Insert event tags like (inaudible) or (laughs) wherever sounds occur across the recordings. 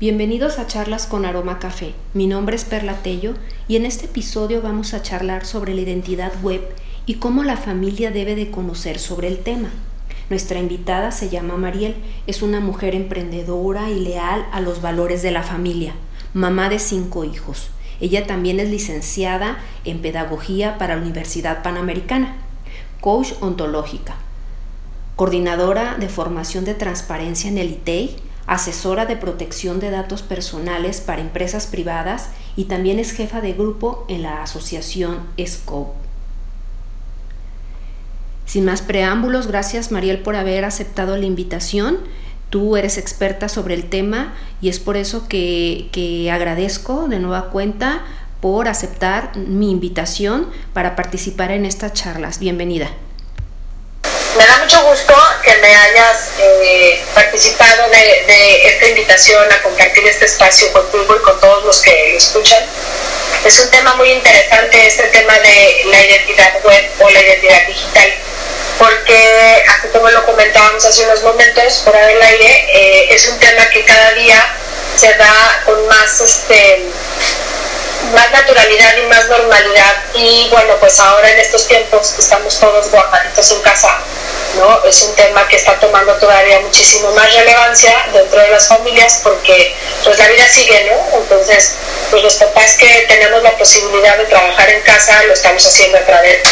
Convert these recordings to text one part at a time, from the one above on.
Bienvenidos a Charlas con Aroma Café. Mi nombre es Perla Tello y en este episodio vamos a charlar sobre la identidad web y cómo la familia debe de conocer sobre el tema. Nuestra invitada se llama Mariel, es una mujer emprendedora y leal a los valores de la familia, mamá de cinco hijos. Ella también es licenciada en Pedagogía para la Universidad Panamericana, coach ontológica, coordinadora de formación de transparencia en el ITEI, asesora de protección de datos personales para empresas privadas y también es jefa de grupo en la asociación SCOPE. Sin más preámbulos, gracias Mariel por haber aceptado la invitación. Tú eres experta sobre el tema y es por eso que, agradezco de nueva cuenta por aceptar mi invitación para participar en estas charlas. Bienvenida. Me da mucho gusto que me hayas eh, participado de, esta invitación a compartir este espacio contigo y con todos los que lo escuchan. Es un tema muy interesante este tema de la identidad web o la identidad digital porque, así como lo comentábamos hace unos momentos fuera del aire, eh, es un tema que cada día se da con más, este, más naturalidad y más normalidad. Y bueno, pues ahora en estos tiempos estamos todos guardaditos en casa, ¿no? Es un tema que está tomando todavía muchísimo más relevancia dentro de las familias porque pues la vida sigue, ¿no? Entonces, pues los papás que tenemos la posibilidad de trabajar en casa lo estamos haciendo a través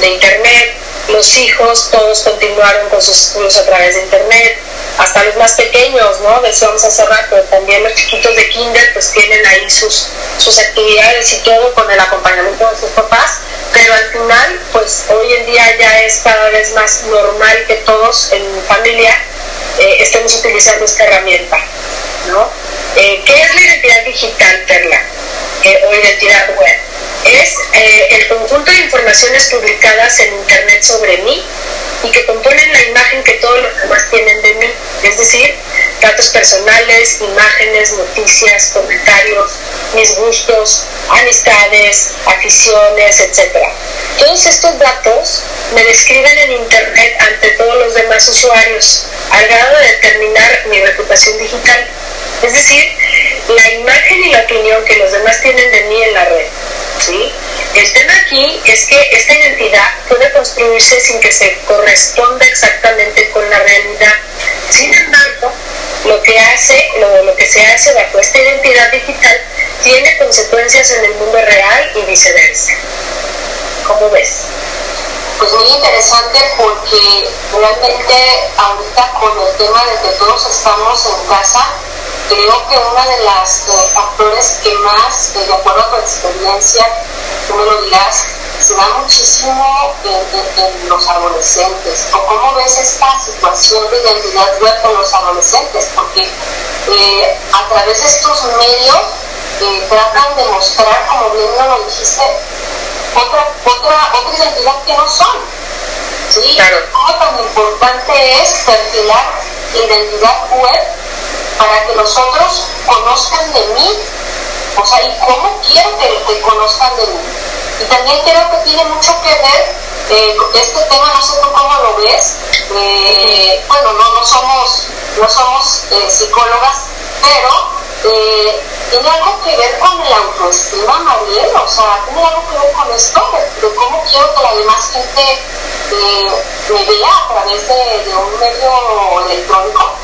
de internet, los hijos todos continuaron con sus estudios a través de internet, hasta los más pequeños, ¿no? Decíamos hace rato, también los chiquitos de kinder pues tienen ahí sus, sus actividades y todo con el acompañamiento de sus papás, pero al final pues hoy en día ya es cada vez más normal que todos en familia eh, estemos utilizando esta herramienta, ¿no? Eh, ¿Qué es la identidad digital, Perla? Eh, o identidad web? es eh, el conjunto de informaciones publicadas en Internet sobre mí y que componen la imagen que todos los demás tienen de mí, es decir, datos personales, imágenes, noticias, comentarios, mis gustos, amistades, aficiones, etc. Todos estos datos me describen en Internet ante todos los demás usuarios, al grado de determinar mi reputación digital, es decir, la imagen y la opinión que los demás tienen de mí en la red. ¿sí? El tema aquí es que esta identidad puede construirse sin que se corresponda exactamente con la realidad. Sin embargo, lo que, hace, lo, lo que se hace bajo esta identidad digital tiene consecuencias en el mundo real y viceversa. ¿Cómo ves? Pues muy interesante porque realmente ahorita con el tema de que todos estamos en casa, creo que uno de los eh, factores que más, eh, de acuerdo a tu experiencia, tú me lo dirás, se da muchísimo en, los adolescentes. ¿O cómo ves esta situación de identidad web con los adolescentes? Porque eh, a través de estos medios tratan de mostrar, como bien lo dijiste, otra, otra, otra identidad que no son. ¿sí? Claro. ¿Cómo tan importante es perfilar identidad web para que los otros conozcan de mí, o sea, y cómo quiero que, conozcan de mí. Y también creo que tiene mucho que ver eh, este tema, no sé tú cómo lo ves, eh, bueno, no, no somos, no somos eh, psicólogas, pero tiene algo que ver con el autoestima, Mariel, o sea, tiene algo que ver con esto, de, cómo quiero que la demás gente me vea a través de un medio electrónico.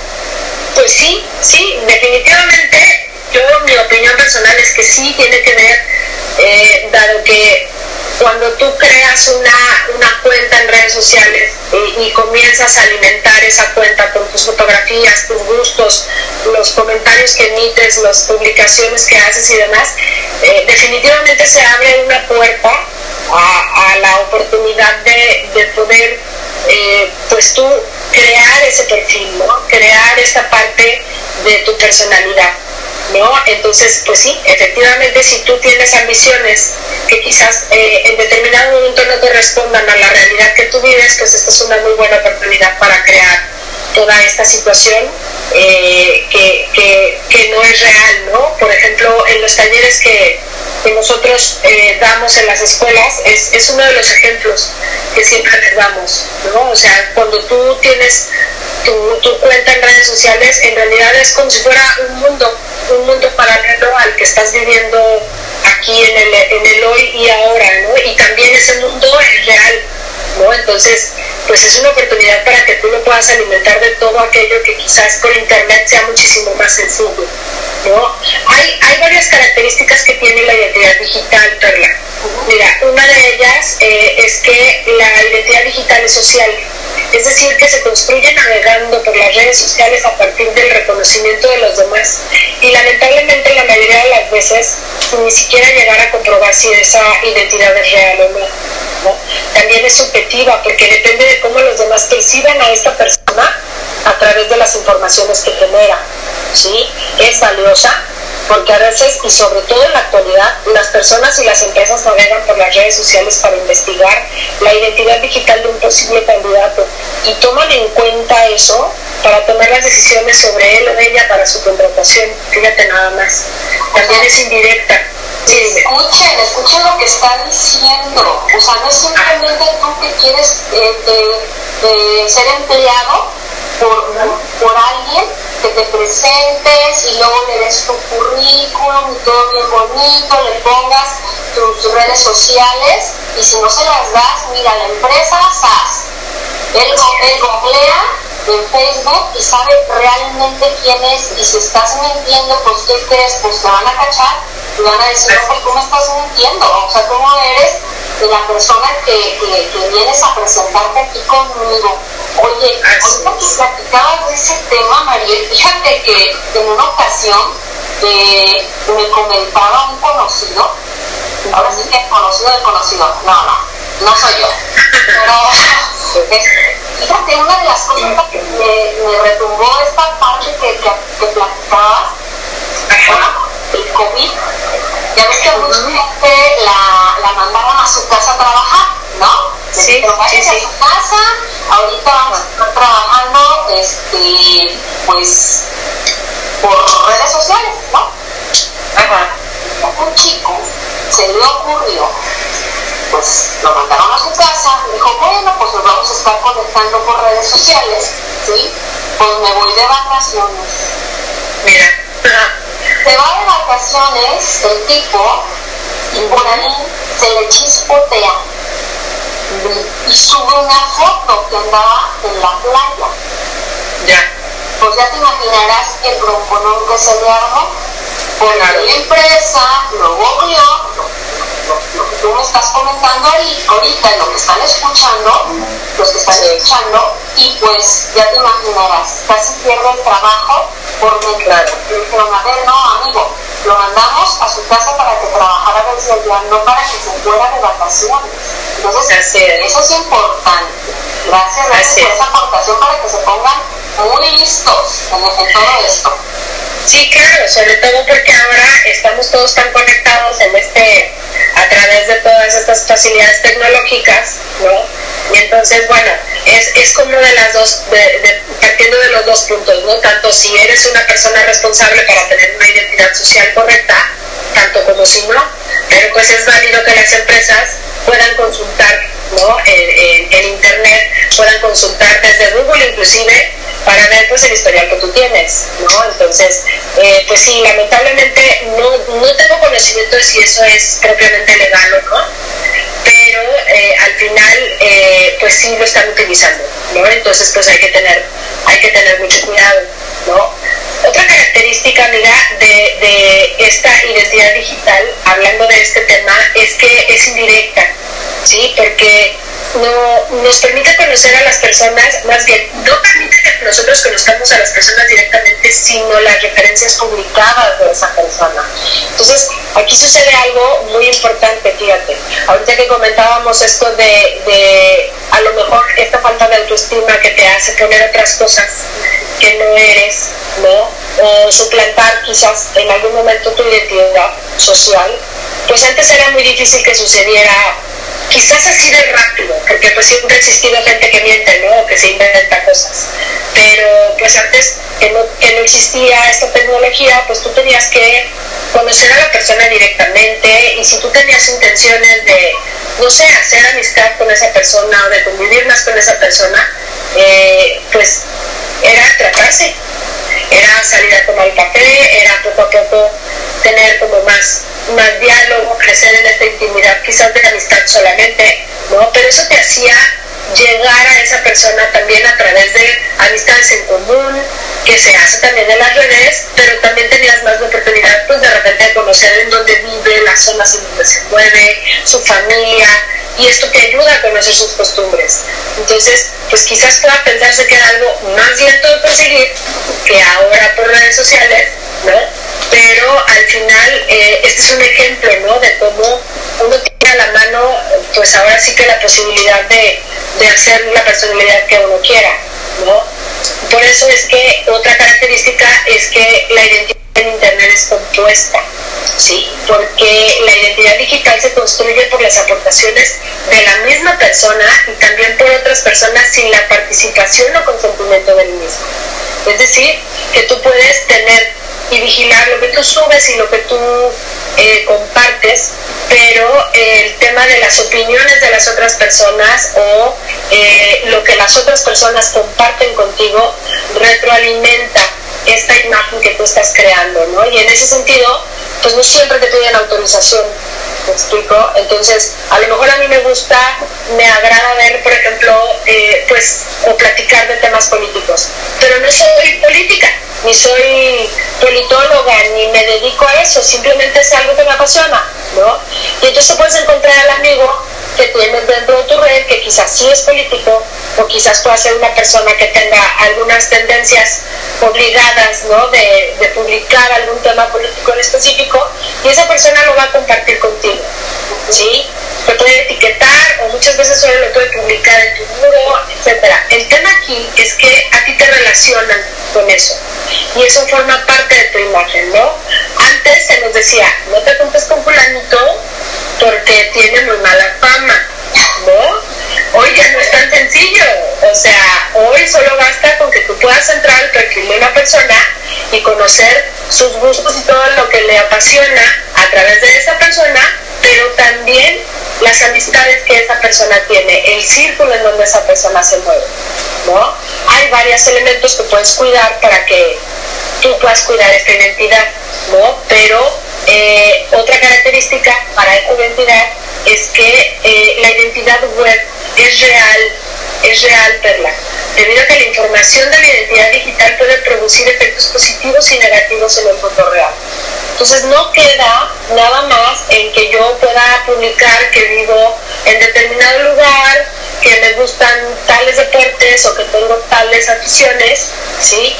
Pues sí, sí, definitivamente yo mi opinión personal es que sí tiene que ver, eh, dado que cuando tú creas una, cuenta en redes sociales y, comienzas a alimentar esa cuenta con tus fotografías, tus gustos, los comentarios que emites, las publicaciones que haces y demás, eh, definitivamente se abre una puerta a, la oportunidad de, poder, eh, pues tú crear ese perfil, ¿no? Crear esta parte de tu personalidad. ¿No? Entonces, pues sí, efectivamente, si tú tienes ambiciones que quizás eh, en determinado momento no correspondan a la realidad que tú vives, pues esta es una muy buena oportunidad para crear toda esta situación eh, que, que, no es real, ¿no? Por ejemplo, en los talleres que, que nosotros eh, damos en las escuelas es, es, uno de los ejemplos que siempre les damos, ¿no? O sea, cuando tú tienes tu, tu, cuenta en redes sociales, en realidad es como si fuera un mundo un mundo paralelo al que estás viviendo aquí en el, en el hoy y ahora, ¿no? Y también ese mundo es real, ¿no? Entonces, pues es una oportunidad para que tú lo puedas alimentar de todo aquello que quizás por internet sea muchísimo más sencillo, ¿no? Hay, hay varias características que tiene la identidad digital, Perla. Mira, una de ellas eh, es que la identidad digital es social, es decir, que se construye navegando por las redes sociales a partir del reconocimiento de los demás y lamentablemente la mayoría de las veces ni siquiera llegar a comprobar si esa identidad es real o no. También es subjetiva porque depende de cómo los demás perciban a esta persona a través de las informaciones que genera. ¿sí? Es valiosa porque a veces y sobre todo en la actualidad las personas y las empresas navegan por las redes sociales para investigar la identidad digital de un posible candidato y toman en cuenta eso para tomar las decisiones sobre él o ella para su contratación. Fíjate nada más. También es indirecta. escuchen, escuchen lo que está diciendo. O sea, no es simplemente tú que quieres eh, ser empleado por, por alguien que te presentes y luego le des tu currículum y todo bien bonito, le pongas tus redes sociales y si no se las das, mira, la empresa SAS, él, él en Facebook y sabe realmente quién es y si estás mintiendo, pues ¿qué crees? Pues te van a cachar y van a decir, no, ¿cómo estás mintiendo? O sea, ¿cómo eres de la persona que, que, vienes a presentarte aquí conmigo? Oye, ahorita que platicabas de ese tema, María, (laughs) fíjate que en una ocasión eh, me comentaba un conocido, ahora sí que conocido de conocido, no, no, no soy yo, pero (laughs) fíjate, una de las cosas que me, retumbó esta parte que, que, que platicabas, el COVID, ya ves que mucha gente la, la mandaron a su casa a trabajar, ¿no? Sí, Pero sí, sí. a su casa, ahorita vamos a estar trabajando, este, pues, por redes sociales, ¿no? Ajá. Un chico se le ocurrió, pues lo mandaron a su casa, dijo, bueno, pues nos vamos a estar conectando por redes sociales, ¿sí? Pues me voy de vacaciones. Mira. Se va de vacaciones el tipo y por ahí se le chispotea y sube una foto que andaba en la playa. Ya. Pues ya te imaginarás el bronconón que se le armó. Porque la empresa lo vio, lo, que tú me estás comentando ahí, ahorita, lo que están escuchando, los que están escuchando, y pues ya te imaginarás, casi pierde el trabajo por dentro. Claro. Dijeron, a ver, no, amigo, lo mandamos a su casa para que trabajara desde allá, no para que se fuera de vacaciones. Entonces, eso es importante. Gracias, gracias por esa aportación para que se pongan muy listos en, todo esto. Sí, claro, sobre todo porque ahora estamos todos tan conectados en este, a través de todas estas facilidades tecnológicas, ¿no? Y entonces, bueno, es, es como de las dos, de, partiendo de los dos puntos, ¿no? Tanto si eres una persona responsable para tener una identidad social correcta, tanto como si no, pero pues es válido que las empresas puedan consultar, ¿no? En, en internet, puedan consultar desde Google inclusive para ver pues el historial que tú tienes, ¿no? Entonces, eh, pues sí, lamentablemente no, no tengo conocimiento de si eso es propiamente legal o no, pero eh, al final eh, pues sí lo están utilizando, ¿no? Entonces pues hay que tener, hay que tener mucho cuidado, ¿no? Otra característica, amiga, de, de esta identidad digital, hablando de este tema, es que es indirecta, ¿sí? Porque no, nos permite conocer a las personas, más bien, no permite que nosotros conozcamos a las personas directamente, sino las referencias publicadas de esa persona. Entonces, aquí sucede algo muy importante, fíjate. Ahorita que comentábamos esto de, de a lo mejor esta falta de autoestima que te hace poner otras cosas que no eres, ¿no? O suplantar quizás en algún momento tu identidad social, pues antes era muy difícil que sucediera quizás así de rápido, porque pues siempre ha gente que miente, ¿no? O que se inventa cosas. Pero pues antes que no, que no existía esta tecnología, pues tú tenías que conocer a la persona directamente y si tú tenías intenciones de, no sé, hacer amistad con esa persona o de convivir más con esa persona, eh, pues era tratarse, era salir a tomar café, era poco a poco tener como más, más diálogo, crecer en esta intimidad, quizás de amistad solamente, ¿no? Pero eso te hacía llegar a esa persona también a través de amistades en común, que se hace también en las redes, pero también tenías más la oportunidad pues de repente de conocer en dónde vive, las zonas en donde se mueve, su familia, y esto te ayuda a conocer sus costumbres. Entonces, pues quizás pueda pensarse que era algo más lento de conseguir que ahora por redes sociales, ¿no? Pero al final, eh, este es un ejemplo, ¿no? De cómo uno tiene a la mano, pues ahora sí que la posibilidad de, de hacer la personalidad que uno quiera, ¿no? Por eso es que otra característica es que la identidad en Internet es compuesta, ¿sí? Porque la identidad digital se construye por las aportaciones de la misma persona y también por otras personas sin la participación o consentimiento del mismo. Es decir, que tú puedes tener y vigilar lo que tú subes y lo que tú eh, compartes, pero el tema de las opiniones de las otras personas o eh, lo que las otras personas comparten contigo retroalimenta esta imagen que tú estás creando, ¿no? Y en ese sentido, pues no siempre te piden autorización, ¿me explico? Entonces, a lo mejor a mí me gusta, me agrada ver, por ejemplo, eh, pues, o platicar de temas políticos, pero no soy política, ni soy politóloga, ni me dedico a eso, simplemente es algo que me apasiona, ¿no? Y entonces puedes encontrar al amigo que tienes dentro de tu red, que quizás sí es político, o quizás pueda ser una persona que tenga algunas tendencias obligadas, ¿no? De, de publicar algún tema político en específico, y esa persona lo va a compartir contigo, ¿sí? Te puede etiquetar, o muchas veces solo lo puede publicar en tu muro, etcétera. El tema aquí es que a ti te relacionan con eso y eso forma parte de tu imagen, ¿no? Antes se nos decía, no te juntes con fulanito porque tiene muy mala fama, ¿no? Hoy ya no es tan sencillo, o sea, hoy solo basta con que tú puedas entrar al perfil de una persona y conocer sus gustos y todo lo que le apasiona a través de esa persona, pero también las amistades que esa persona tiene, el círculo en donde esa persona se mueve, ¿no? Hay varios elementos que puedes cuidar para que tú puedas cuidar esta identidad, ¿no? Pero eh, otra característica para esta identidad es que eh, la identidad web es real, es real, Perla, debido a que la información de la identidad digital puede producir efectos positivos y negativos en el mundo real. Entonces no queda nada más en que yo pueda publicar que vivo en determinado lugar, que me gustan tales deportes o que tengo tales aficiones, ¿sí?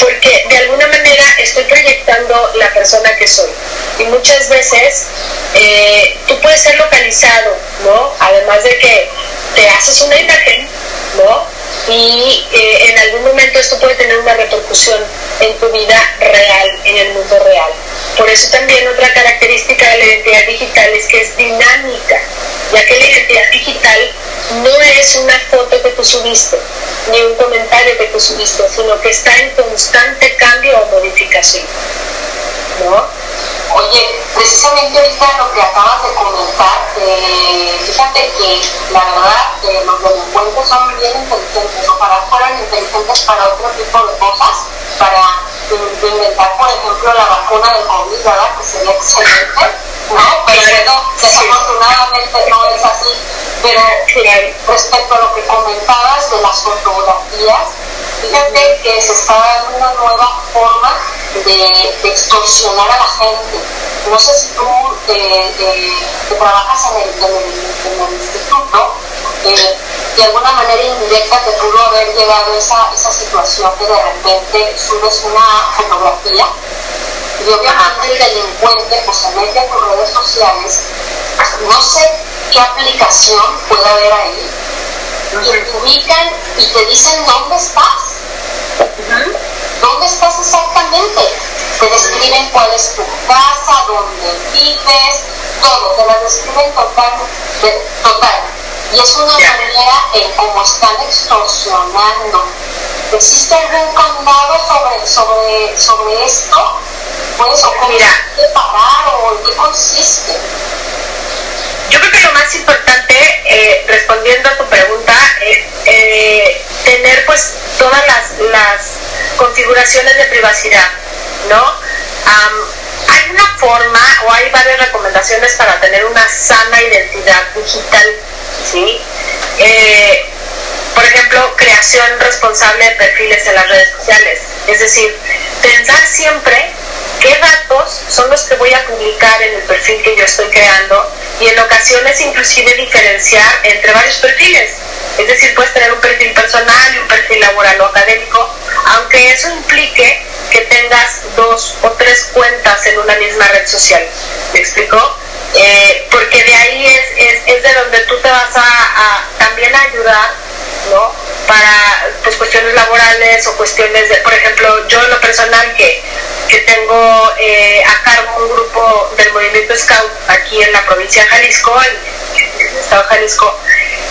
Porque de alguna manera estoy proyectando la persona que soy. Y muchas veces eh, tú puedes ser localizado, ¿no? Además de que te haces una imagen, ¿no? Y eh, en algún momento esto puede tener una repercusión en tu vida real, en el mundo real. Por eso también otra característica de la identidad digital es que es dinámica, ya que la identidad digital no es una foto que tú subiste, ni un comentario que tú subiste, sino que está en constante cambio o modificación. ¿no? Oye, precisamente ahorita lo que acabas de comentar, eh, fíjate que la verdad eh, los delincuentes son bien inteligentes, ojalá fueran inteligentes para otro tipo de cosas, para inventar, por ejemplo, la vacuna del COVID, ¿verdad? Que sería excelente, ¿no? Pero desafortunadamente no es así. Pero respecto a lo que comentabas de las fotografías, fíjate que se está dando una nueva forma de, extorsionar a la gente. No sé si tú eh, eh, que trabajas en el, en el, instituto, eh, de alguna manera indirecta te pudo haber llegado esa, esa situación que de repente subes una fotografía y obviamente el delincuente pues se mete a tus redes sociales, no sé qué aplicación puede haber ahí, y te ubican y te dicen dónde estás. ¿Dónde estás exactamente? Te describen cuál es tu casa, dónde vives, todo, te lo describen total, total. Y es una manera en cómo están extorsionando. ¿Existe algún candado sobre, sobre, sobre esto? Pues, ¿o cómo se o en qué consiste? Yo creo que lo más importante, eh, respondiendo a tu pregunta, es eh, tener pues todas las, las configuraciones de privacidad, ¿no? hay una forma o hay varias recomendaciones para tener una sana identidad digital, ¿sí? Eh, por ejemplo, creación responsable de perfiles en las redes sociales. Es decir, pensar siempre qué datos son los que voy a publicar en el perfil que yo estoy creando y en ocasiones inclusive diferenciar entre varios perfiles. Es decir, puedes tener un perfil personal y un perfil laboral o académico, aunque eso implique que tengas dos o tres cuentas en una misma red social. ¿Me explico? Eh, porque de ahí es, es, de donde tú te vas a, también ayudar, ¿no? Para pues, cuestiones laborales o cuestiones de, por ejemplo, yo en lo personal que, que tengo eh, a cargo un grupo del movimiento Scout aquí en la provincia de Jalisco, en, el estado de Jalisco,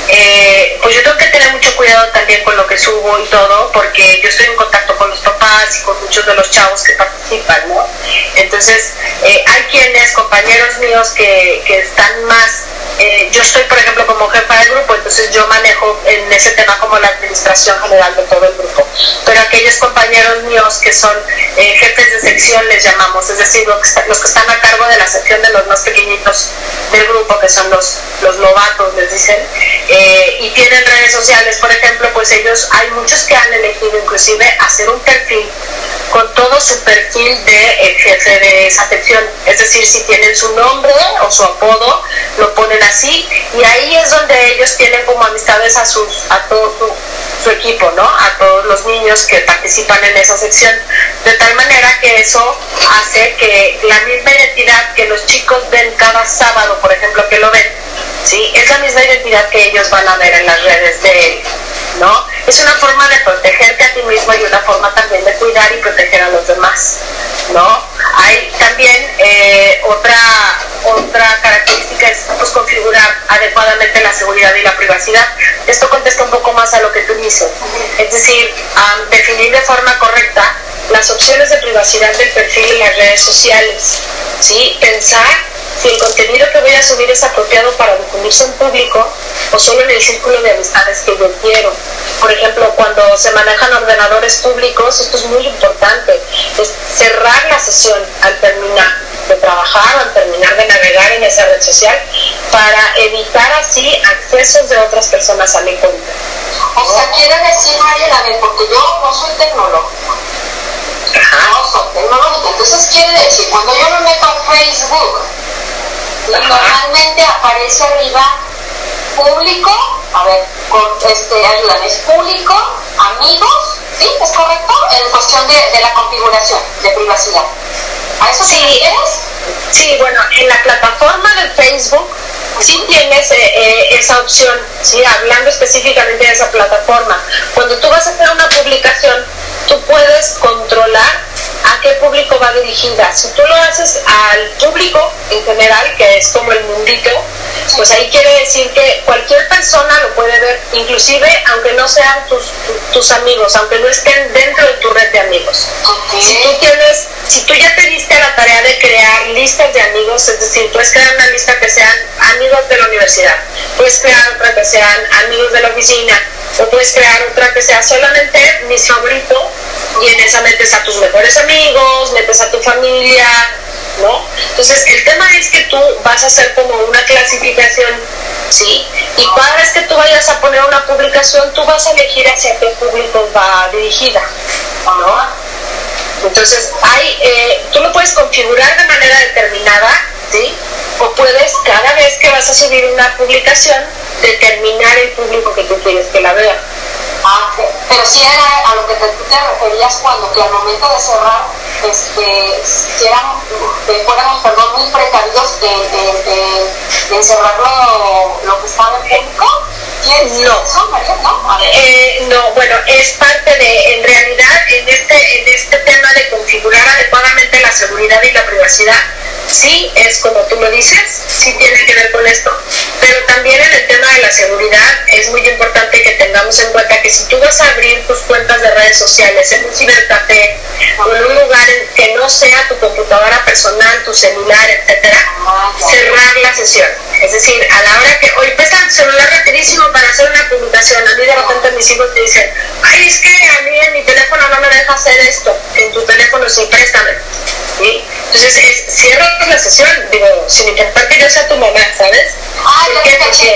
eh, pues yo tengo que tener mucho cuidado también con lo que subo y todo, porque yo estoy en contacto con los papás y con muchos de los chavos que participan, ¿no? Entonces, eh, hay quienes, compañeros míos, que, que están más eh, yo estoy, por ejemplo, como jefa del grupo, entonces yo manejo en ese tema como la administración general de todo el grupo. Pero aquellos compañeros míos que son eh, jefes de sección, les llamamos, es decir, los que, están a cargo de la sección de los más pequeñitos del grupo, que son los, los novatos, les dicen, eh, y tienen redes sociales, por ejemplo, pues ellos, hay muchos que han elegido inclusive hacer un perfil con todo su perfil de jefe de esa sección. Es decir, si tienen su nombre o su apodo, lo ponen así y ahí es donde ellos tienen como amistades a sus a todo su, equipo, ¿no? A todos los niños que participan en esa sección. De tal manera que eso hace que la misma identidad que los chicos ven cada sábado, por ejemplo, que lo ven, ¿sí? Es la misma identidad que ellos van a ver en las redes de él, ¿no? Es una forma de protegerte a ti mismo y una forma también de cuidar y proteger a los demás, ¿no? Hay también eh, otra, otra característica es pues, configurar adecuadamente la seguridad y la privacidad. Esto contesta un poco más a lo que tú dices, es decir, definir de forma correcta las opciones de privacidad del perfil en las redes sociales, ¿sí? Pensar si el contenido que voy a subir es apropiado para difundirse en público o solo en el círculo de amistades que yo quiero. Por ejemplo, cuando se manejan ordenadores públicos, esto es muy importante, es cerrar la sesión al terminar de trabajar al terminar de navegar en esa red social para evitar así accesos de otras personas a mi cuenta. O sea, quiere decir, María, porque yo no soy tecnólogo. Tecnológica. Entonces quiere decir, cuando yo me meto a Facebook, normalmente aparece arriba público, a ver, con, este, es público, amigos, ¿sí? ¿Es correcto? En cuestión de, la configuración de privacidad. ¿A eso sí, Sí, bueno, en la plataforma de Facebook sí tienes eh, eh, esa opción, ¿sí? hablando específicamente de esa plataforma. Cuando tú vas a hacer una publicación, qué público va dirigida. Si tú lo haces al público en general, que es como el mundito, pues ahí quiere decir que cualquier persona lo puede ver, inclusive aunque no sean tus, tus amigos, aunque no estén dentro de tu red de amigos. Si tú tienes, si tú ya te diste la tarea de crear listas de amigos, es decir, puedes crear una lista que sean amigos de la universidad, puedes crear otra que sean amigos de la oficina, o puedes crear otra que sea solamente mis favoritos y en esa metes a tus mejores amigos, metes a tu familia, ¿no? Entonces, el tema es que tú vas a hacer como una clasificación, ¿sí? Y cada vez que tú vayas a poner una publicación, tú vas a elegir hacia qué público va dirigida, ¿no? Entonces, hay, eh, tú lo puedes configurar de manera determinada, ¿sí? O puedes, cada vez que vas a subir una publicación, determinar el público que tú quieres que la vea. Ah, pero si era a lo que te, te referías cuando que al momento de cerrar, este, si eran, que fuéramos, perdón, muy precavidos de, de, de, encerrar lo, que estaba en público. No. ¿no? Eh, no, bueno, es parte de, en realidad, en este, en este tema de configurar adecuadamente la seguridad y la privacidad, sí es como tú lo dices, sí tiene que ver con esto, pero también en el tema de la seguridad es muy importante que tengamos en cuenta que si tú vas a abrir tus cuentas de redes sociales en un cibercafé o en un lugar que no sea tu computadora personal, tu celular, etcétera, cerrar la sesión. Es decir, a la hora que, hoy presta el celular rapidísimo para hacer una publicación, a mí de repente mis hijos te dicen, ay, es que a mí en mi teléfono no me deja hacer esto, en tu teléfono sí, préstame. Entonces, es, cierras la sesión, digo, sin intentar que yo sea tu mamá, ¿sabes? Ah, sí.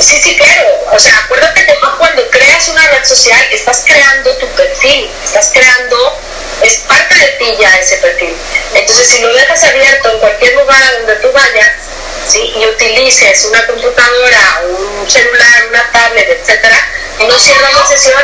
sí, sí, claro. O sea, acuérdate que tú cuando creas una red social estás creando tu perfil, estás creando, es parte de ti ya ese perfil. Entonces, si lo dejas abierto en cualquier lugar a donde tú vayas, ¿sí? y utilices una computadora, un celular, una tablet, etcétera, y no cierras la sesión,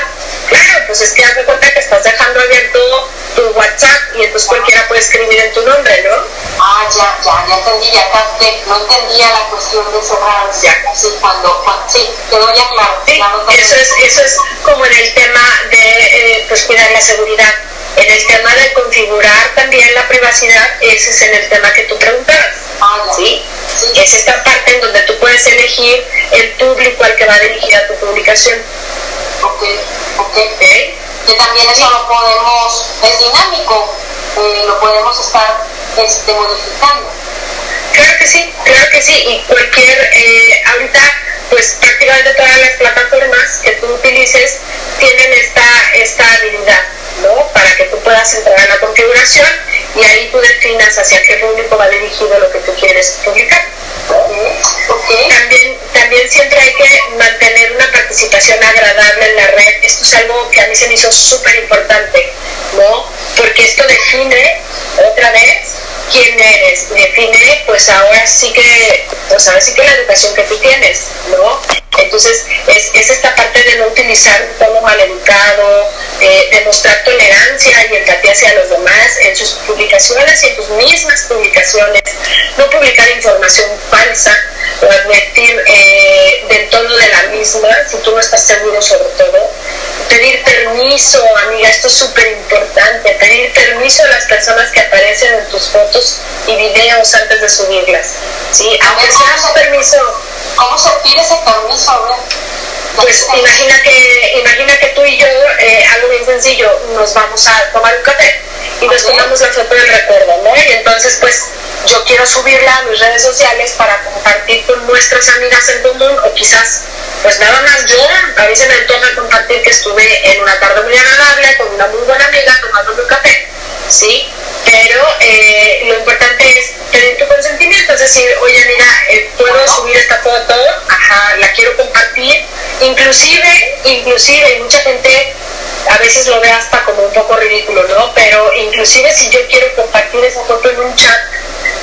claro, pues es que haz de cuenta que estás dejando abierto tu WhatsApp y entonces cualquiera puede escribir en tu nombre, ¿no? Ah, ya, ya, ya entendí, ya capté. No entendía la cuestión de cerrar. Ya. Sí, cuando, cuando, sí, quedó ya claro. Sí, eso, es, eso es como en el tema de eh, pues cuidar la seguridad. En el tema de configurar también la privacidad, ese es en el tema que tú preguntabas. Ah, ¿sí? Es esta parte en donde tú puedes elegir el público al que va dirigida tu publicación. Ok, ok. Que también eso lo podemos, es dinámico, eh, lo podemos estar este, modificando. Claro que sí, claro que sí, y cualquier, eh, ahorita pues prácticamente todas las plataformas que tú utilices tienen esta, esta habilidad, ¿no? Para que tú puedas entrar en la configuración y ahí tú definas hacia qué público va dirigido lo que tú quieres publicar. También, también siempre hay que mantener una participación agradable en la red. Esto es algo que a mí se me hizo súper importante, ¿no? Porque esto define otra vez quién eres, define pues ahora sí que, pues ahora sí que la educación que tú tienes, ¿no? Entonces es, es esta parte de no utilizar un tono maleducado, eh, tolerancia y empatía hacia los demás en sus publicaciones y en tus mismas publicaciones, no publicar información falsa o advertir eh, del tono de la misma si tú no estás seguro sobre todo. Pedir permiso, amiga, esto es súper importante, pedir permiso a las personas que aparecen en tus fotos y videos antes de subirlas. ¿sí? Aunque sea un permiso. ¿Cómo se pide ese permiso? Pues imagina que, imagina que tú y yo, eh, algo bien sencillo, nos vamos a tomar un café y nos tomamos la foto del recuerdo, ¿no? Y entonces, pues, yo quiero subirla a mis redes sociales para compartir con nuestras amigas en común o quizás, pues nada más yo, a mí se me antoja compartir que estuve en una tarde muy agradable con una muy buena amiga tomando un café, ¿sí? Pero eh, lo importante es pedir tu consentimiento, es decir, oye, mira, eh, puedo subir esta foto, ajá, la quiero compartir, inclusive, inclusive, mucha gente a veces lo ve hasta como un poco ridículo, ¿no? Pero inclusive si yo quiero compartir esa foto en un chat,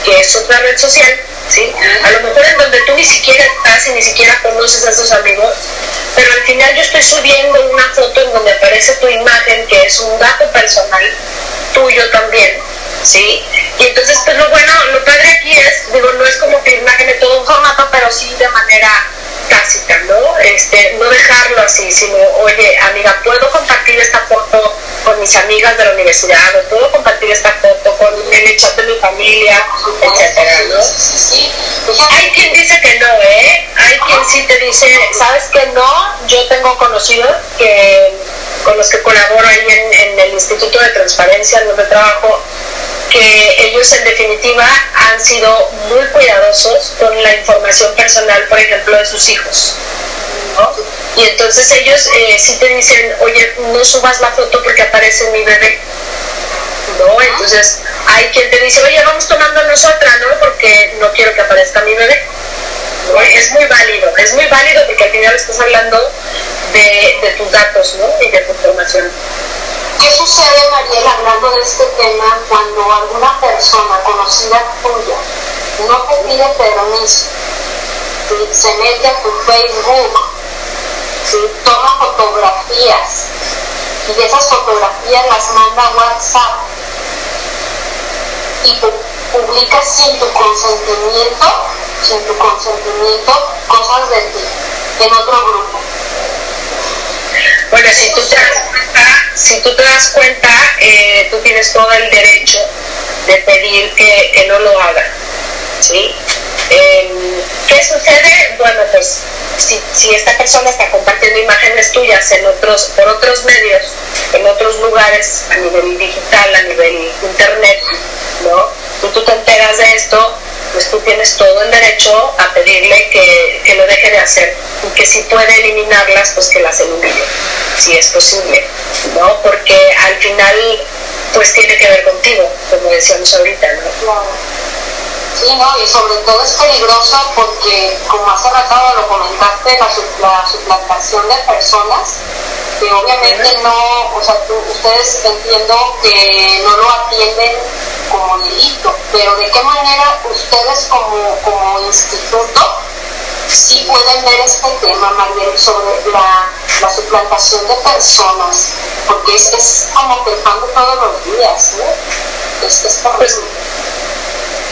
que es otra red social, ¿sí? A lo mejor en donde tú ni siquiera estás y ni siquiera conoces a esos amigos, pero al final yo estoy subiendo una foto en donde aparece tu imagen, que es un dato personal tuyo también, ¿sí? Y entonces, pues lo bueno, lo padre aquí es, digo, no es como que imagen de todo un formato, pero sí de manera tácita, ¿no? Este, no dejarlo así, sino, oye, amiga, ¿puedo compartir esta foto con mis amigas de la universidad? ¿O puedo compartir esta foto con el chat de mi familia? Etcétera, ¿no? Hay quien dice que no, ¿eh? Hay quien sí te dice, ¿sabes que no? Yo tengo conocidos que con los que colaboro ahí en, en el Instituto de Transparencia donde trabajo, que ellos en definitiva han sido muy cuidadosos con la información personal, por ejemplo, de sus hijos. Y entonces ellos eh, sí te dicen, oye, no subas la foto porque aparece mi bebé. ¿No? Entonces hay quien te dice, oye, vamos tomando nosotras, ¿no? Porque no quiero que aparezca mi bebé. Es muy válido, es muy válido porque al final estás hablando de, de tus datos, ¿no? Y de tu información. ¿Qué sucede, Mariela, hablando de este tema, cuando alguna persona conocida tuya no te pide permiso, se mete a tu Facebook, toma fotografías y esas fotografías las manda a WhatsApp y publica sin tu consentimiento, sin tu consentimiento, cosas de ti en otro grupo? Bueno, si tú te das cuenta, si tú, te das cuenta eh, tú tienes todo el derecho de pedir que, que no lo haga. ¿sí? ¿Qué sucede? Bueno, pues si, esta persona está compartiendo imágenes tuyas en otros, por otros medios, en otros lugares, a nivel digital, a nivel internet, ¿no? Y tú te enteras de esto, pues tú tienes todo el derecho a pedirle que, que lo deje de hacer y que si puede eliminarlas, pues que las elimine, si es posible, ¿no? Porque al final, pues tiene que ver contigo, como decíamos ahorita, ¿no? Sí, ¿no? Y sobre todo es peligroso porque, como hace rato lo comentaste, la, suplantación de personas, que obviamente no, o sea, ustedes entiendo que no lo atienden como delito, pero de qué manera ustedes como, como instituto sí pueden ver este tema, Mariel, sobre la, la suplantación de personas, porque es, es como que pan de todos los días, ¿no? Es, es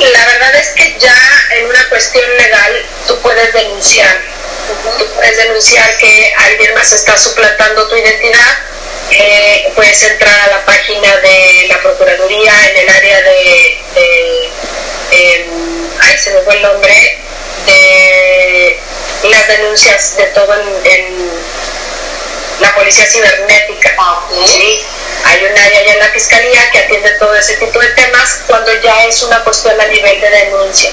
la verdad es que ya en una cuestión legal tú puedes denunciar. Tú puedes denunciar que alguien más está suplantando tu identidad. Eh, puedes entrar a la página de la Procuraduría en el área de, ay, se me fue el nombre, de las denuncias de todo en, la policía cibernética. ¿sí? Hay un área allá en la fiscalía que atiende todo ese tipo de temas cuando ya es una cuestión a nivel de denuncia.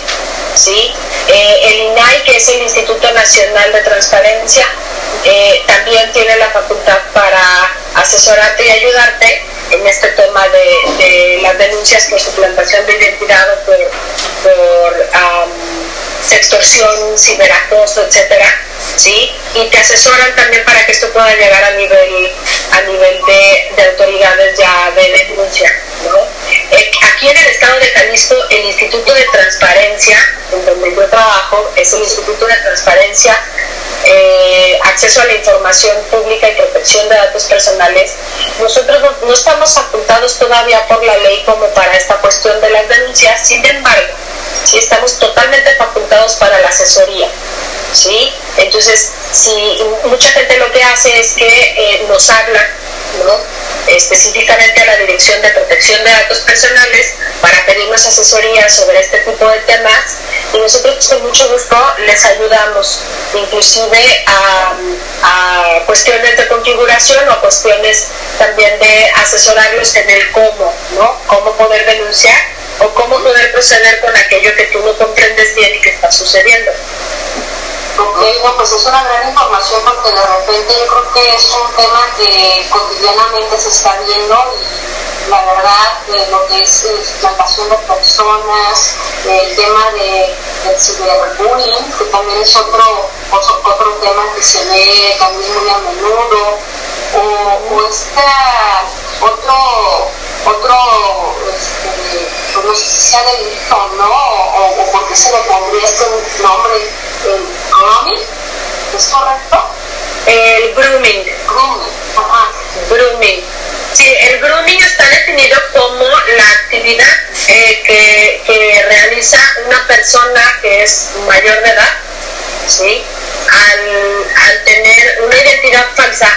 ¿sí? Eh, el INAI, que es el Instituto Nacional de Transparencia, eh, también tiene la facultad para asesorarte y ayudarte en este tema de, las denuncias por suplantación de identidad o por, por extorsión, ciberacoso, etcétera, ¿sí? Y te asesoran también para que esto pueda llegar a nivel, a nivel de, autoridades ya de denuncia, ¿no? Eh, aquí en el estado de Jalisco, el Instituto de Transparencia, en donde yo trabajo, es el Instituto de Transparencia, eh, Acceso a la Información Pública y Protección de Datos Personales. Nosotros no, no estamos facultados todavía por la ley como para esta cuestión de las denuncias, sin embargo, sí estamos totalmente facultados para la asesoría. ¿sí? Entonces, si mucha gente lo que hace es que eh, nos habla, ¿no? específicamente a la Dirección de Protección de Datos Personales para pedirnos asesoría sobre este tipo de temas y nosotros con mucho gusto les ayudamos inclusive a, a cuestiones de configuración o cuestiones también de asesorarlos en el cómo, ¿no? Cómo poder denunciar o cómo poder proceder con aquello que tú no comprendes bien y que está sucediendo. Ok, no, pues es una gran información porque de repente yo creo que es un tema que cotidianamente se está viendo y la verdad de lo que es explotación de personas, el tema de, del ciberbullying, que también es otro, otro tema que se ve también muy a menudo, o, o esta otro otro este, pues no sé si sea delito no o, o por se le pondría este nombre el grooming ¿es correcto? el grooming grooming ajá grooming Sí, el grooming está definido como la actividad eh, que, que, realiza una persona que es mayor de edad, ¿sí? al, al tener una identidad falsa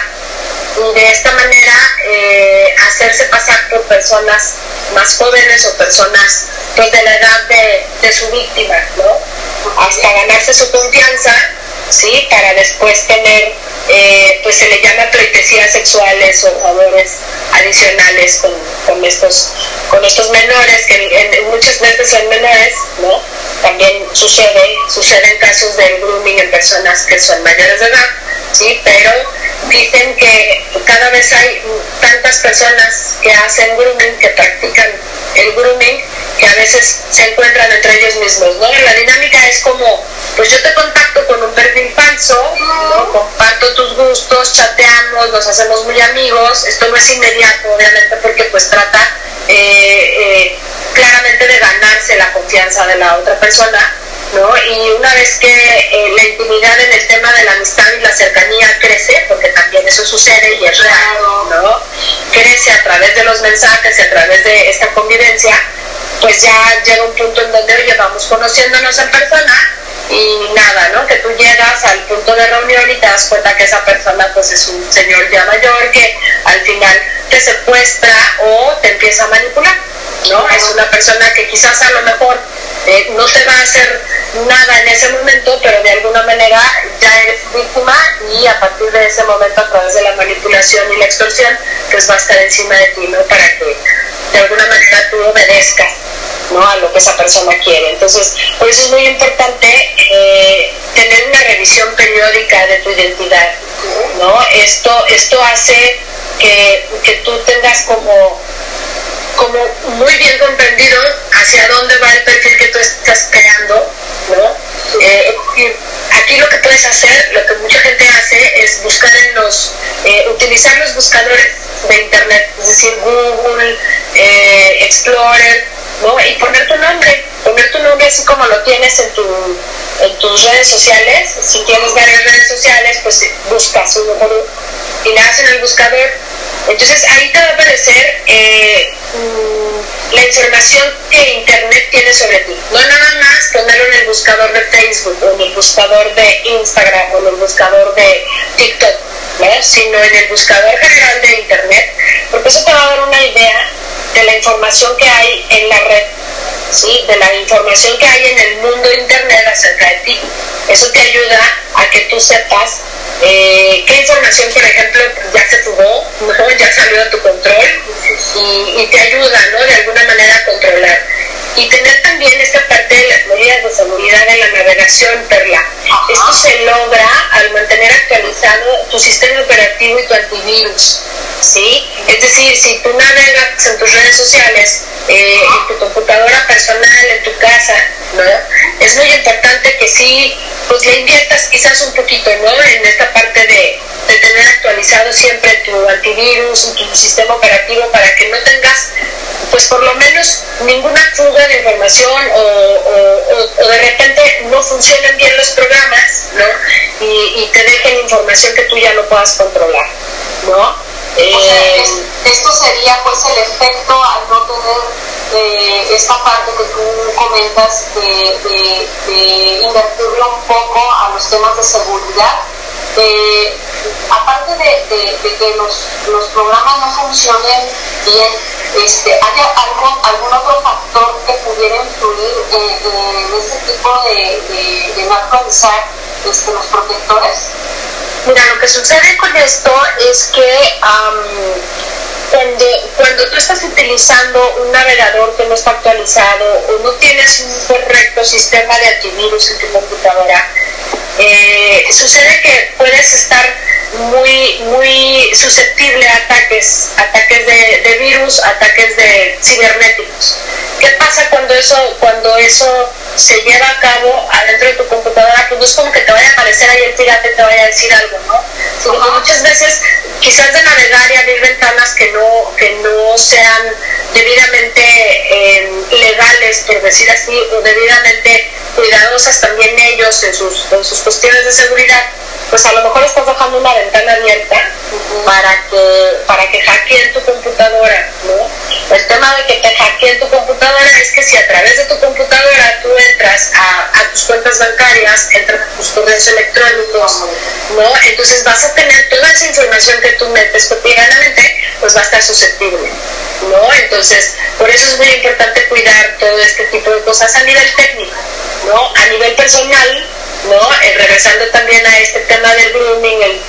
de esta manera eh, hacerse pasar por personas más jóvenes o personas pues de la edad de, de su víctima, ¿no? Hasta ganarse su confianza, ¿sí? Para después tener, eh, pues se le llama pleitesías sexuales o favores adicionales con, con, estos, con estos menores, que muchas veces son menores, ¿no? También sucede, suceden casos de grooming en personas que son mayores de edad, ¿sí? Pero dicen que cada vez hay tantas personas que hacen grooming, que practican el grooming, que a veces se encuentran entre ellos mismos, ¿no? La dinámica es como, pues yo te contacto con un perfil falso, ¿no? Comparto tus gustos, chateamos, nos hacemos muy amigos, esto no es inmediato, obviamente, porque pues trata eh, eh, claramente de ganarse la confianza de la otra persona, ¿no? Y una vez que eh, la intimidad en el tema de la amistad y la cercanía crece, porque también eso sucede y es real, ¿no? Crece a través de los mensajes a través de esta convivencia, pues ya llega un punto en donde, oye, vamos conociéndonos en persona y nada, ¿no? Que tú llegas al punto de reunión y te das cuenta que esa persona pues es un señor ya mayor que al final te secuestra o te empieza a manipular, ¿no? Es una persona que quizás a lo mejor eh, no te va a hacer nada en ese momento, pero de alguna manera ya eres víctima y a partir de ese momento a través de la manipulación y la extorsión, pues va a estar encima de ti, ¿no? Para que de alguna manera tú obedezcas ¿no? a lo que esa persona quiere. Entonces, por eso es muy importante eh, tener una revisión periódica de tu identidad. ¿no? Esto, esto hace que, que tú tengas como como muy bien comprendido hacia dónde va el perfil que tú estás creando, ¿no? Eh, aquí lo que puedes hacer, lo que mucha gente hace, es buscar en los, eh, utilizar los buscadores de internet, es decir, Google, eh, Explorer, ¿no? Y poner tu nombre, poner tu nombre así como lo tienes en, tu, en tus redes sociales. Si tienes varias redes sociales, pues buscas un número y le hacen el buscador entonces ahí te va a aparecer eh, mm, la información que Internet tiene sobre ti. No nada más ponerlo en el buscador de Facebook o en el buscador de Instagram o en el buscador de TikTok, sino en el buscador general de Internet, porque eso te va a dar una idea de la información que hay en la red, ¿sí? de la información que hay en el mundo de Internet acerca de ti. Eso te ayuda a que tú sepas eh, qué información, por ejemplo, ya se fugó, ya salió a tu control y, te ayuda ¿no? de alguna manera a controlar. Y tener también esta parte de las medidas de seguridad en la navegación, Perla. Esto se logra al mantener actualizado tu sistema operativo y tu antivirus. ¿sí? Es decir, si tú navegas en tus redes sociales, eh, en tu computadora personal, en tu casa, ¿no? Es muy importante que sí, pues le inviertas quizás un poquito, ¿no? En esta parte de, tener actualizado siempre tu antivirus, tu sistema operativo para que no tengas, pues por lo menos ninguna fuga de información o, de repente no funcionen bien los programas, ¿no? Y, y te dejen información que tú ya no puedas controlar, ¿no? Eh, esto sería pues el efecto al no tener eh, esta parte que tú comentas de, de, invertirle un poco a los temas de seguridad. Eh, aparte de, que los, los, programas no funcionen bien, este, ¿hay algo, algún otro factor que pudiera influir en ese tipo de, de, no actualizar este, los protectores? Mira, lo que sucede con esto es que cuando, tú estás utilizando un navegador que no está actualizado o no tienes un correcto sistema de antivirus en tu computadora, eh, sucede que puedes estar muy, muy susceptible a ataques, ataques de, de, virus, ataques de cibernéticos. ¿Qué pasa cuando eso, cuando eso se lleva a cabo adentro de tu computadora? Pues no es como que te vaya a aparecer ahí el pirata y te vaya a decir algo, ¿no? Sino muchas veces quizás de navegar y abrir ventanas que no, que no sean debidamente eh, legales, por decir así, o debidamente cuidadosas también ellos en sus, en sus cuestiones de seguridad, pues a lo mejor estás dejando una ventana abierta para que para que hackeen tu computadora, ¿no? El tema de que te hackeen tu computadora es que si a través de tu computadora tú entras a, tus cuentas bancarias, entras a tus correos electrónicos, ¿no? Entonces vas a tener toda esa información que tú metes cotidianamente, pues va a estar susceptible, ¿no? Entonces, por eso es muy importante cuidar todo este tipo de cosas a nivel técnico, ¿no? A nivel personal, ¿no? Eh, regresando también a este tema del grooming, el,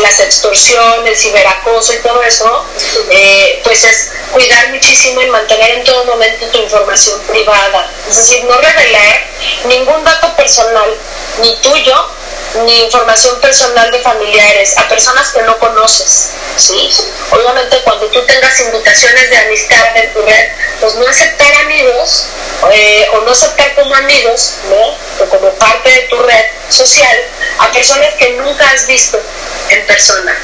las extorsiones, el ciberacoso y todo eso, eh, pues es cuidar muchísimo y mantener en todo momento tu información privada. Es decir, no revelar ningún dato personal, ni tuyo, ni información personal de familiares a personas que no conoces, ¿sí? Obviamente cuando tú tengas invitaciones de amistad en tu red, pues no aceptar amigos eh, o no aceptar como amigos, ¿no? O como parte de tu red social a personas que nunca has visto en persona,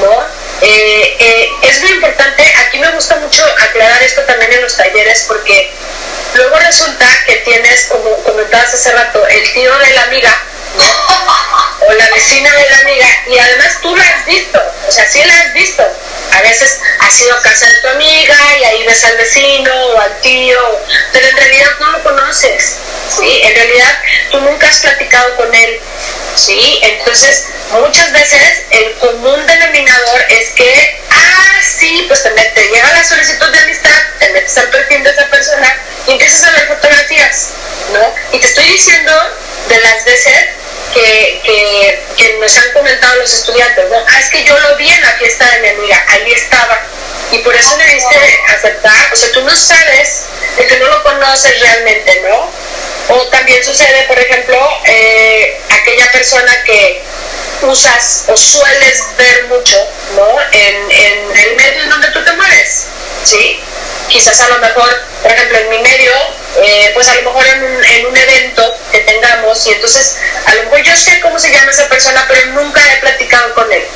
¿no? Eh, eh, es muy importante, aquí me gusta mucho aclarar esto también en los talleres porque luego resulta que tienes, como comentabas hace rato, el tío de la amiga o la vecina de la amiga y además tú la has visto, o sea, sí la has visto. A veces has ido a casa de tu amiga y ahí ves al vecino o al tío, pero en realidad no lo conoces, ¿sí? En realidad tú nunca has platicado con él, ¿sí? Entonces, muchas veces el común diciendo de las veces que, que, que, nos han comentado los estudiantes, ¿no? Ah, es que yo lo vi en la fiesta de mi amiga, ahí estaba. Y por eso debiste aceptar, o sea, tú no sabes, de que no lo conoces realmente, ¿no? O también sucede, por ejemplo, eh, aquella persona que usas o sueles ver mucho, ¿no? En, en el medio en donde tú te mueves, ¿sí? Quizás a lo mejor, por ejemplo, en mi medio, eh, pues a lo mejor en un, en un evento que tengamos, y entonces a lo mejor yo sé cómo se llama esa persona, pero nunca he platicado con él,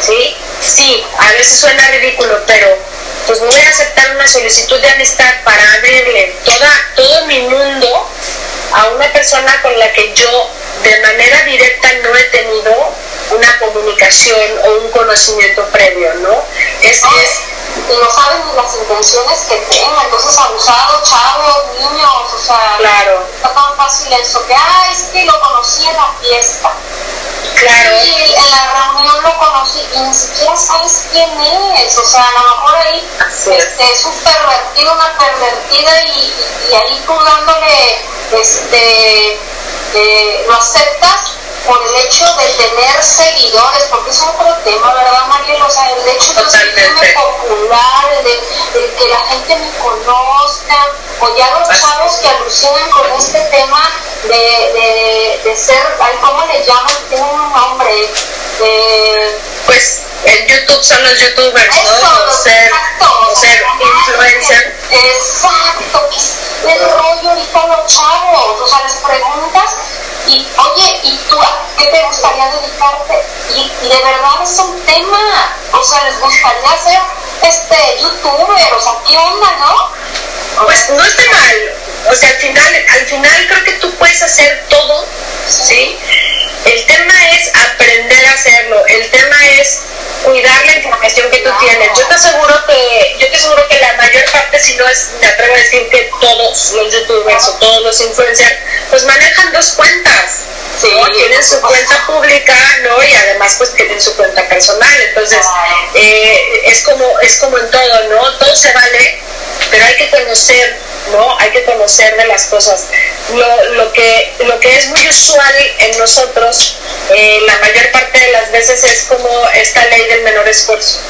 ¿sí? Sí, a veces suena ridículo, pero pues voy a aceptar una solicitud de amistad para abrirle toda, todo mi mundo a una persona con la que yo de manera directa no he tenido una comunicación o un conocimiento previo, ¿no? Es, es y no saben ni las intenciones que tengan, entonces abusados, chavos, niños, o sea, claro. está tan fácil eso, que, ah, es que lo conocí en la fiesta. Claro. Y en la reunión lo conocí y ni siquiera sabes quién es, o sea, a lo mejor ahí este, es un pervertido, una pervertida y, y, ahí tú dándole, este, eh, lo aceptas por el hecho de tener seguidores, porque es otro tema, ¿verdad, Mariel? O sea, el hecho de ser popular, el de, que la gente me conozca, o ya los chavos que alucinan con este tema de, de, de ser, ¿cómo le llaman? Tiene un nombre. De, pues en YouTube son los youtubers, Eso, ¿no? O ser, exacto, o ser influencer. Exacto, que es el rollo ahorita los chavos, o sea, les preguntas y oye, ¿y tú a qué te gustaría dedicarte? Y, y, de verdad es un tema, o sea, les gustaría ser este youtuber, o sea, ¿qué onda, no? Pues no está mal, o sea, al final, al final creo que tú puedes hacer todo, ¿sí? El tema es aprender a hacerlo, el tema es cuidar la información que tú tienes. Yo te aseguro que, yo te aseguro que la mayor parte, si no es, me atrevo a decir que todos los youtubers o todos los influencers, pues manejan dos cuentas. Sí, tienen su cuenta pública, ¿no? Y además pues tienen su cuenta personal. Entonces, eh, es como, es como en todo, ¿no? Todo se vale, pero hay que conocer, ¿no? Hay que conocer de las cosas. Lo, lo, que, lo que es muy usual en nosotros, eh, la mayor parte de las veces es como esta ley del menor esfuerzo,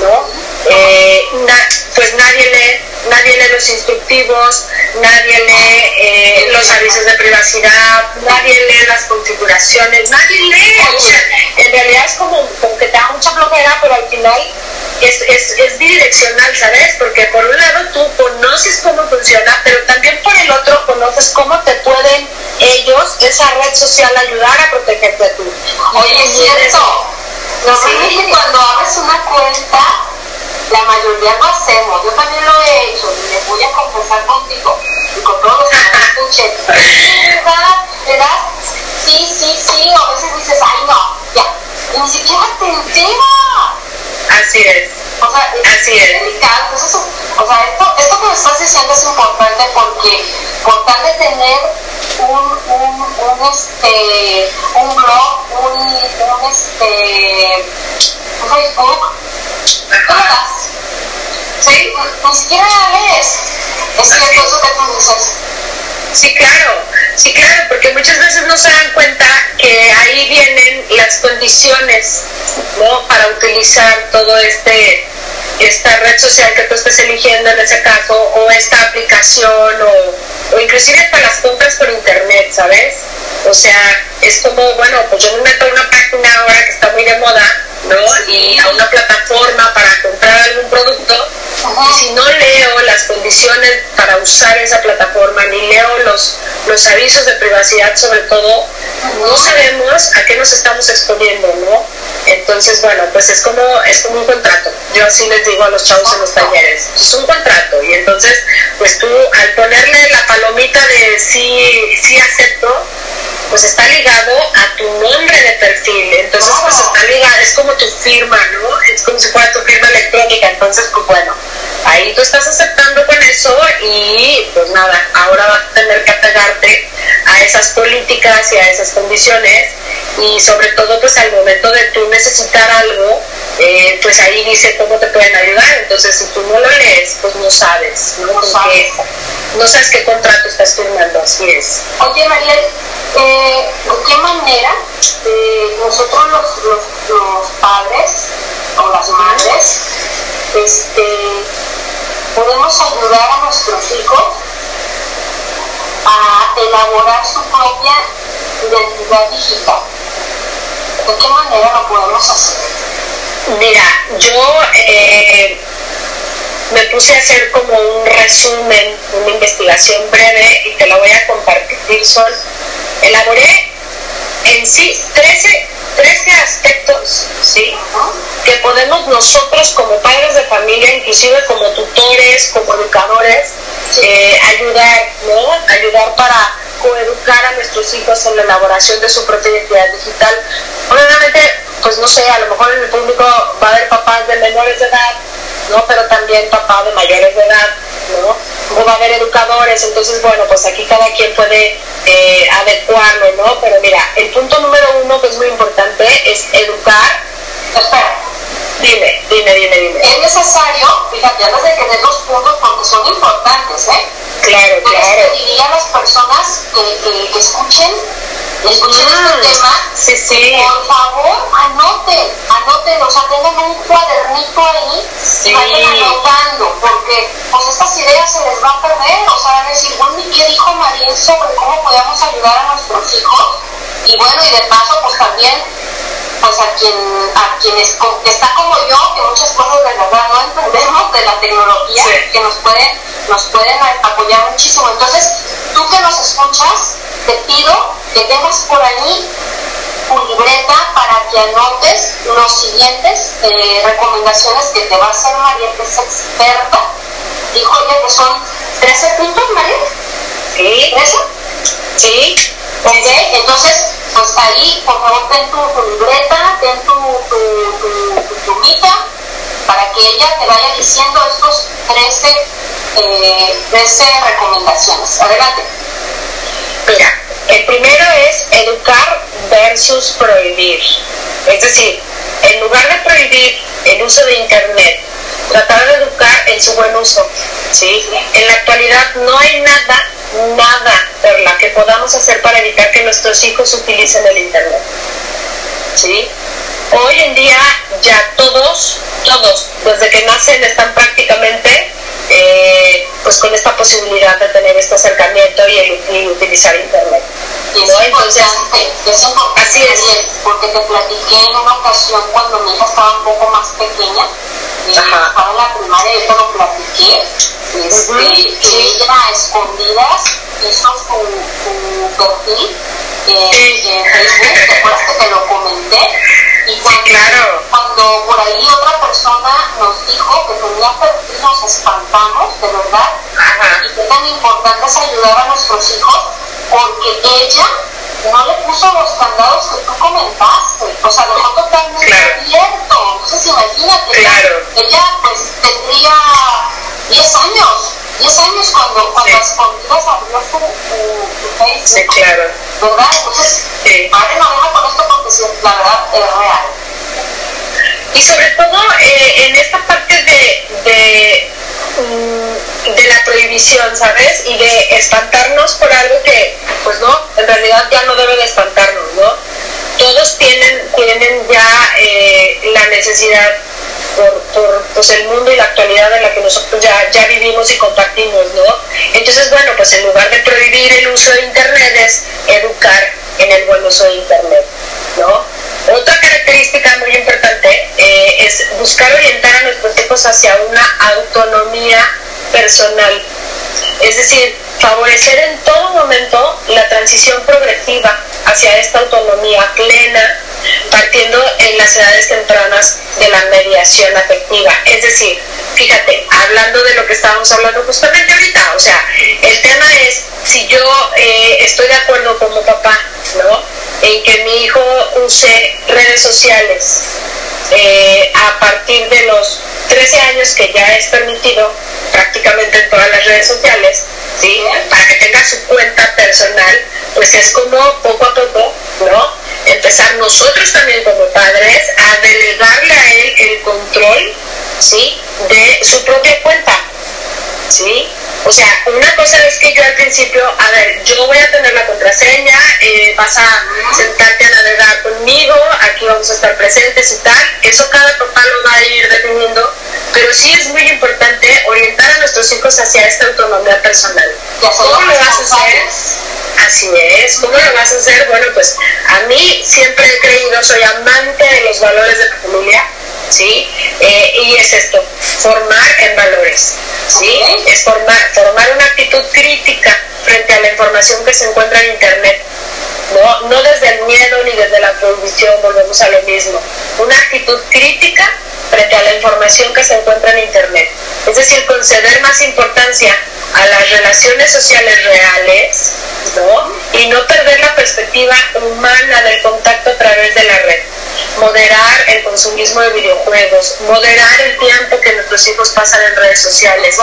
¿no? Eh, na, pues nadie lee, nadie lee los instructivos, nadie lee eh, los avisos de privacidad, nadie lee las configuraciones, nadie lee, o sea, en realidad es como, como que te da mucha flojera, pero al final es, es, es, bidireccional, ¿sabes? Porque por un lado tú conoces cómo funciona, pero también por el otro conoces cómo te pueden ellos, esa red social, ayudar a protegerte a tú. Oye, es cierto. Normalmente sí. cuando abres una cuenta, la mayoría lo hacemos. Yo también lo he hecho y me voy a confesar contigo y con todos los que me escuchen. (laughs) ¿Verdad? ¿Verdad? Sí, sí, sí. O a veces dices, ay, no, ya. Ni siquiera te enteras. Así es. O sea, es, Así es. delicado. Entonces, o sea, esto, esto que me estás diciendo es importante porque por tal de tener un, un, un, este, un blog, un, un, este, un Facebook, ¿tú le das? ¿Sí? Ni siquiera lees. Es cierto eso que tú dices. Sí, claro, sí, claro, porque muchas veces no se dan cuenta que ahí vienen las condiciones, ¿no? Para utilizar todo este, esta red social que tú estés eligiendo en ese caso, o esta aplicación, o, o inclusive hasta las compras por internet, ¿sabes? O sea, es como, bueno, pues yo me meto a una página ahora que está muy de moda, ¿no? Y a una plataforma para comprar algún producto, si no leo las condiciones para usar esa plataforma, ni leo los, los avisos de privacidad sobre todo, no sabemos a qué nos estamos exponiendo, ¿no? Entonces, bueno, pues es como, es como un contrato. Yo así les digo a los chavos en los talleres, es un contrato. Y entonces, pues tú al ponerle la palomita de sí, sí acepto, pues está ligado a tu nombre de perfil. Entonces, pues está ligado, es como tu firma, ¿no? Es como si fuera tu firma electrónica. Entonces, pues bueno, ahí tú estás aceptando con eso y pues nada, ahora vas a tener que apegarte a esas políticas y a esas condiciones y sobre todo pues al momento de tú necesitar algo, eh, pues ahí dice cómo te pueden ayudar. Entonces, si tú no lo lees, pues no sabes, ¿no? No sabes. no sabes qué contrato estás firmando, así es. Oye, María, eh, ¿de qué manera eh, nosotros los, los, padres o las madres este, podemos ayudar a nuestros hijos a elaborar su propia identidad digital? ¿De qué manera lo podemos hacer? Mira, yo eh, me puse a hacer como un resumen, una investigación breve y te la voy a compartir. Son, elaboré en sí 13, 13 aspectos ¿sí? que podemos nosotros como padres de familia, inclusive como tutores, como educadores, eh, ayudar, ¿no? Ayudar para coeducar a nuestros hijos en la elaboración de su propia identidad digital. Obviamente, pues no sé, a lo mejor en el público va a haber papás de menores de edad ¿no? Pero también papá de mayores de edad, ¿no? O va a haber educadores, entonces, bueno, pues aquí cada quien puede eh, adecuarlo, ¿no? Pero mira, el punto número uno que es muy importante es educar. Espera. Dime, dime, dime, dime. Es necesario, fíjate, antes de tener los puntos porque son importantes, ¿eh? Claro, claro. diría a las personas que, que escuchen escuchen este tema, sí, sí. por favor anoten, anoten, o sea, tengan un cuadernito ahí y vayan anotando, porque pues estas ideas se les va a perder, o sea, van a decir, bueno, ¿y qué dijo María sobre cómo podemos ayudar a nuestros hijos? Y bueno, y de paso, pues también pues a quien, a quien está como yo, que muchas cosas de verdad no entendemos de la tecnología, que nos pueden, nos pueden apoyar muchísimo. Entonces, tú que nos escuchas, te pido que tengas por ahí tu libreta para que anotes los siguientes eh, recomendaciones que te va a hacer María, que es experta. Dijo ella que son 13 puntos, María. Sí. ¿13? Sí. Ok, entonces, pues ahí, por favor, ten tu, libreta, ten tu, tu, para que ella te vaya diciendo estos 13, eh, 13 recomendaciones. Adelante. Mira, el primero es educar versus prohibir. Es decir, en lugar de prohibir el uso de Internet, tratar de educar en su buen uso. ¿sí? En la actualidad no hay nada, nada, la que podamos hacer para evitar que nuestros hijos utilicen el Internet. ¿sí? Hoy en día ya todos, todos, desde que nacen están prácticamente eh, pues con esta posibilidad de tener este acercamiento y, utilizar internet. Y ¿no? Entonces, es importante así es. porque te platiqué en una ocasión cuando mi hija estaba un poco más pequeña, y estaba en la primaria, yo te lo platiqué, este, que ella a su perfil en Facebook, ¿te acuerdas que te lo comenté? Y cuando, claro. cuando por ahí otra persona nos dijo que tenía perfil, nos espantamos, de verdad, y que tan importante es ayudar a nuestros hijos, porque ella no le puso los candados que tú comentaste, o sea, dejó totalmente abierto. Entonces, imagínate, ella, pues tendría 10 años, 10 años cuando, cuando sí. escondidas abrió su, su, Facebook. Sí, claro. ¿Verdad? Entonces, sí. padre no deja con esto porque la verdad es real. Y sobre todo eh, en esta parte de, de, mm, de la prohibición, ¿sabes? Y de espantarnos por algo que, pues no, en realidad ya no debe de espantarnos, ¿no? Todos tienen, tienen ya eh, la necesidad por, por pues el mundo y la actualidad en la que nosotros ya, ya vivimos y compartimos, ¿no? Entonces, bueno, pues en lugar de prohibir el uso de Internet es educar en el buen uso de Internet, ¿no? Otra característica muy importante eh, es buscar orientar a nuestros hijos hacia una autonomía personal, es decir, favorecer en todo momento la transición progresiva hacia esta autonomía plena, partiendo en las edades tempranas de la mediación afectiva. Es decir, fíjate, hablando de lo que estábamos hablando justamente ahorita, o sea, el tema es si yo eh, estoy de acuerdo como papá, ¿no? En que mi hijo use redes sociales eh, a partir de los 13 años que ya es permitido prácticamente en todas las redes sociales, ¿sí? Para que tenga su cuenta personal, pues es como poco a poco, ¿no? Empezar nosotros también como padres a delegarle a él el control, ¿sí? De su propia cuenta, ¿sí? O sea, una cosa es que yo al principio, a ver, yo voy a tener la contraseña, eh, vas a sentarte a navegar conmigo, aquí vamos a estar presentes y tal. Eso cada papá lo va a ir definiendo, pero sí es muy importante orientar a nuestros hijos hacia esta autonomía personal. ¿Cómo lo vas a hacer? Así es. ¿Cómo lo vas a hacer? Bueno, pues a mí siempre he creído, soy amante de los valores de la familia ¿sí? Eh, y es esto, formar en valores, ¿sí? Es formar, formar una actitud crítica frente a la información que se encuentra en Internet. No, no desde el miedo ni desde la prohibición, volvemos a lo mismo. Una actitud crítica frente a la información que se encuentra en Internet. Es decir, conceder más importancia a las relaciones sociales reales ¿no? y no perder la perspectiva humana del contacto a través de la red moderar el consumismo de videojuegos, moderar el tiempo que nuestros hijos pasan en redes sociales,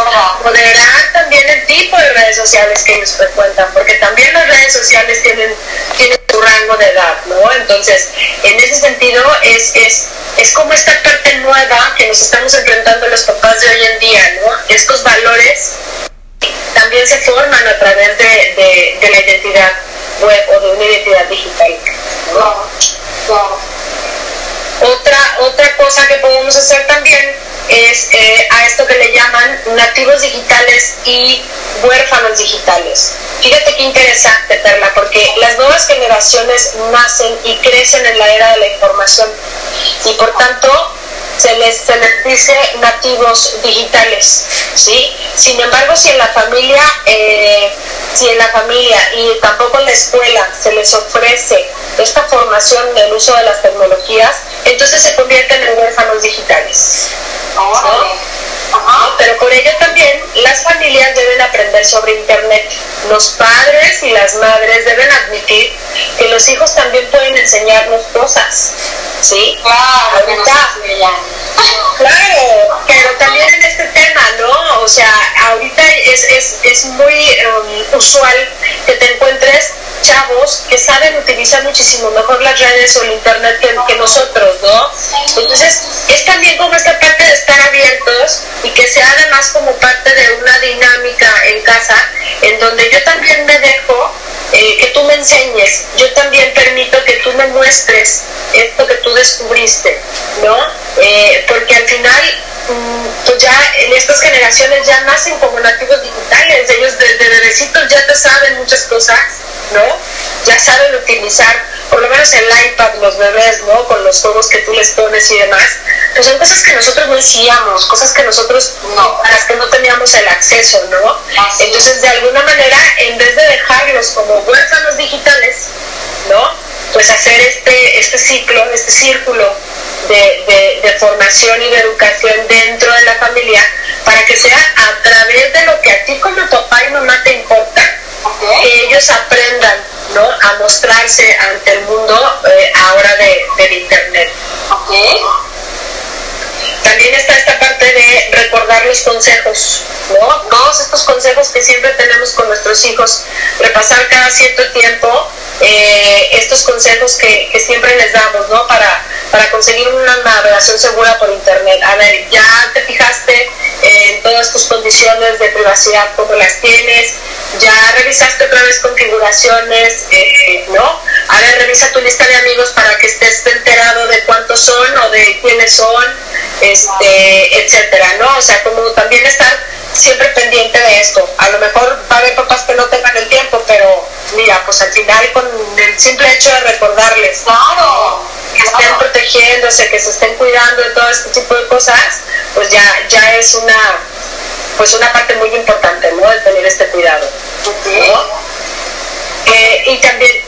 moderar también el tipo de redes sociales que ellos frecuentan, porque también las redes sociales tienen, tienen su rango de edad, ¿no? Entonces, en ese sentido es, es, es como esta parte nueva que nos estamos enfrentando los papás de hoy en día, ¿no? Estos valores también se forman a través de, de, la identidad web o de una identidad digital. Otra, otra cosa que podemos hacer también es eh, a esto que le llaman nativos digitales y huérfanos digitales. Fíjate qué interesante, Perla, porque las nuevas generaciones nacen y crecen en la era de la información y por tanto se les, se les dice nativos digitales, ¿sí? Sin embargo, si en la familia, eh, si en la familia y tampoco en la escuela se les ofrece esta formación del uso de las tecnologías, entonces se convierten en huérfanos digitales. Pero por ello también las familias deben aprender sobre Internet. Los padres y las madres deben admitir que los hijos también pueden enseñarnos cosas. ¿Sí? Claro, claro, pero también en este tema, ¿no? O sea, ahorita es, es, es muy um, usual que te encuentres chavos que saben utilizar muchísimo mejor las redes o el internet que, que, nosotros, ¿no? Entonces, es también como esta parte de estar abiertos y que sea además como parte de una dinámica en casa en donde yo también me dejo eh, que tú me enseñes, yo también permito que tú me muestres esto que tú descubriste, ¿no? Eh, porque al final pues ya en estas generaciones ya nacen como nativos digitales, ellos desde bebecitos ya te saben muchas cosas, ¿no? Ya saben utilizar, por lo menos el iPad, los bebés, ¿no? Con los juegos que tú les pones y demás, pues son cosas que nosotros no hacíamos, cosas que nosotros no, a las que no teníamos el acceso, ¿no? Entonces, de alguna manera, en vez de dejarlos como huérfanos digitales, ¿no? Pues hacer este, este ciclo, este círculo de, de, formación y de educación dentro de la familia para que sea a través de lo que a ti como papá y mamá te importa, que ellos aprendan ¿no? a mostrarse ante el mundo eh, ahora de, del Internet. También está esta parte de recordar los consejos, ¿no? Todos estos consejos que siempre tenemos con nuestros hijos, repasar cada cierto tiempo eh, estos consejos que, que, siempre les damos, ¿no? Para, para conseguir una navegación segura por Internet. A ver, ya te fijaste en todas tus condiciones de privacidad, cómo las tienes, ya revisaste otra vez configuraciones, eh, ¿no? A ver, revisa tu lista de amigos para que estés enterado de cuántos son o de quiénes son, este, etcétera, ¿no? O sea, como también estar siempre pendiente de esto. A lo mejor va a haber papás que no tengan el tiempo, pero mira, pues al final con el simple hecho de recordarles que estén protegiéndose, que se estén cuidando de todo este tipo de cosas, pues ya, ya es una pues una parte muy importante, ¿no? De tener este cuidado. Eh, y también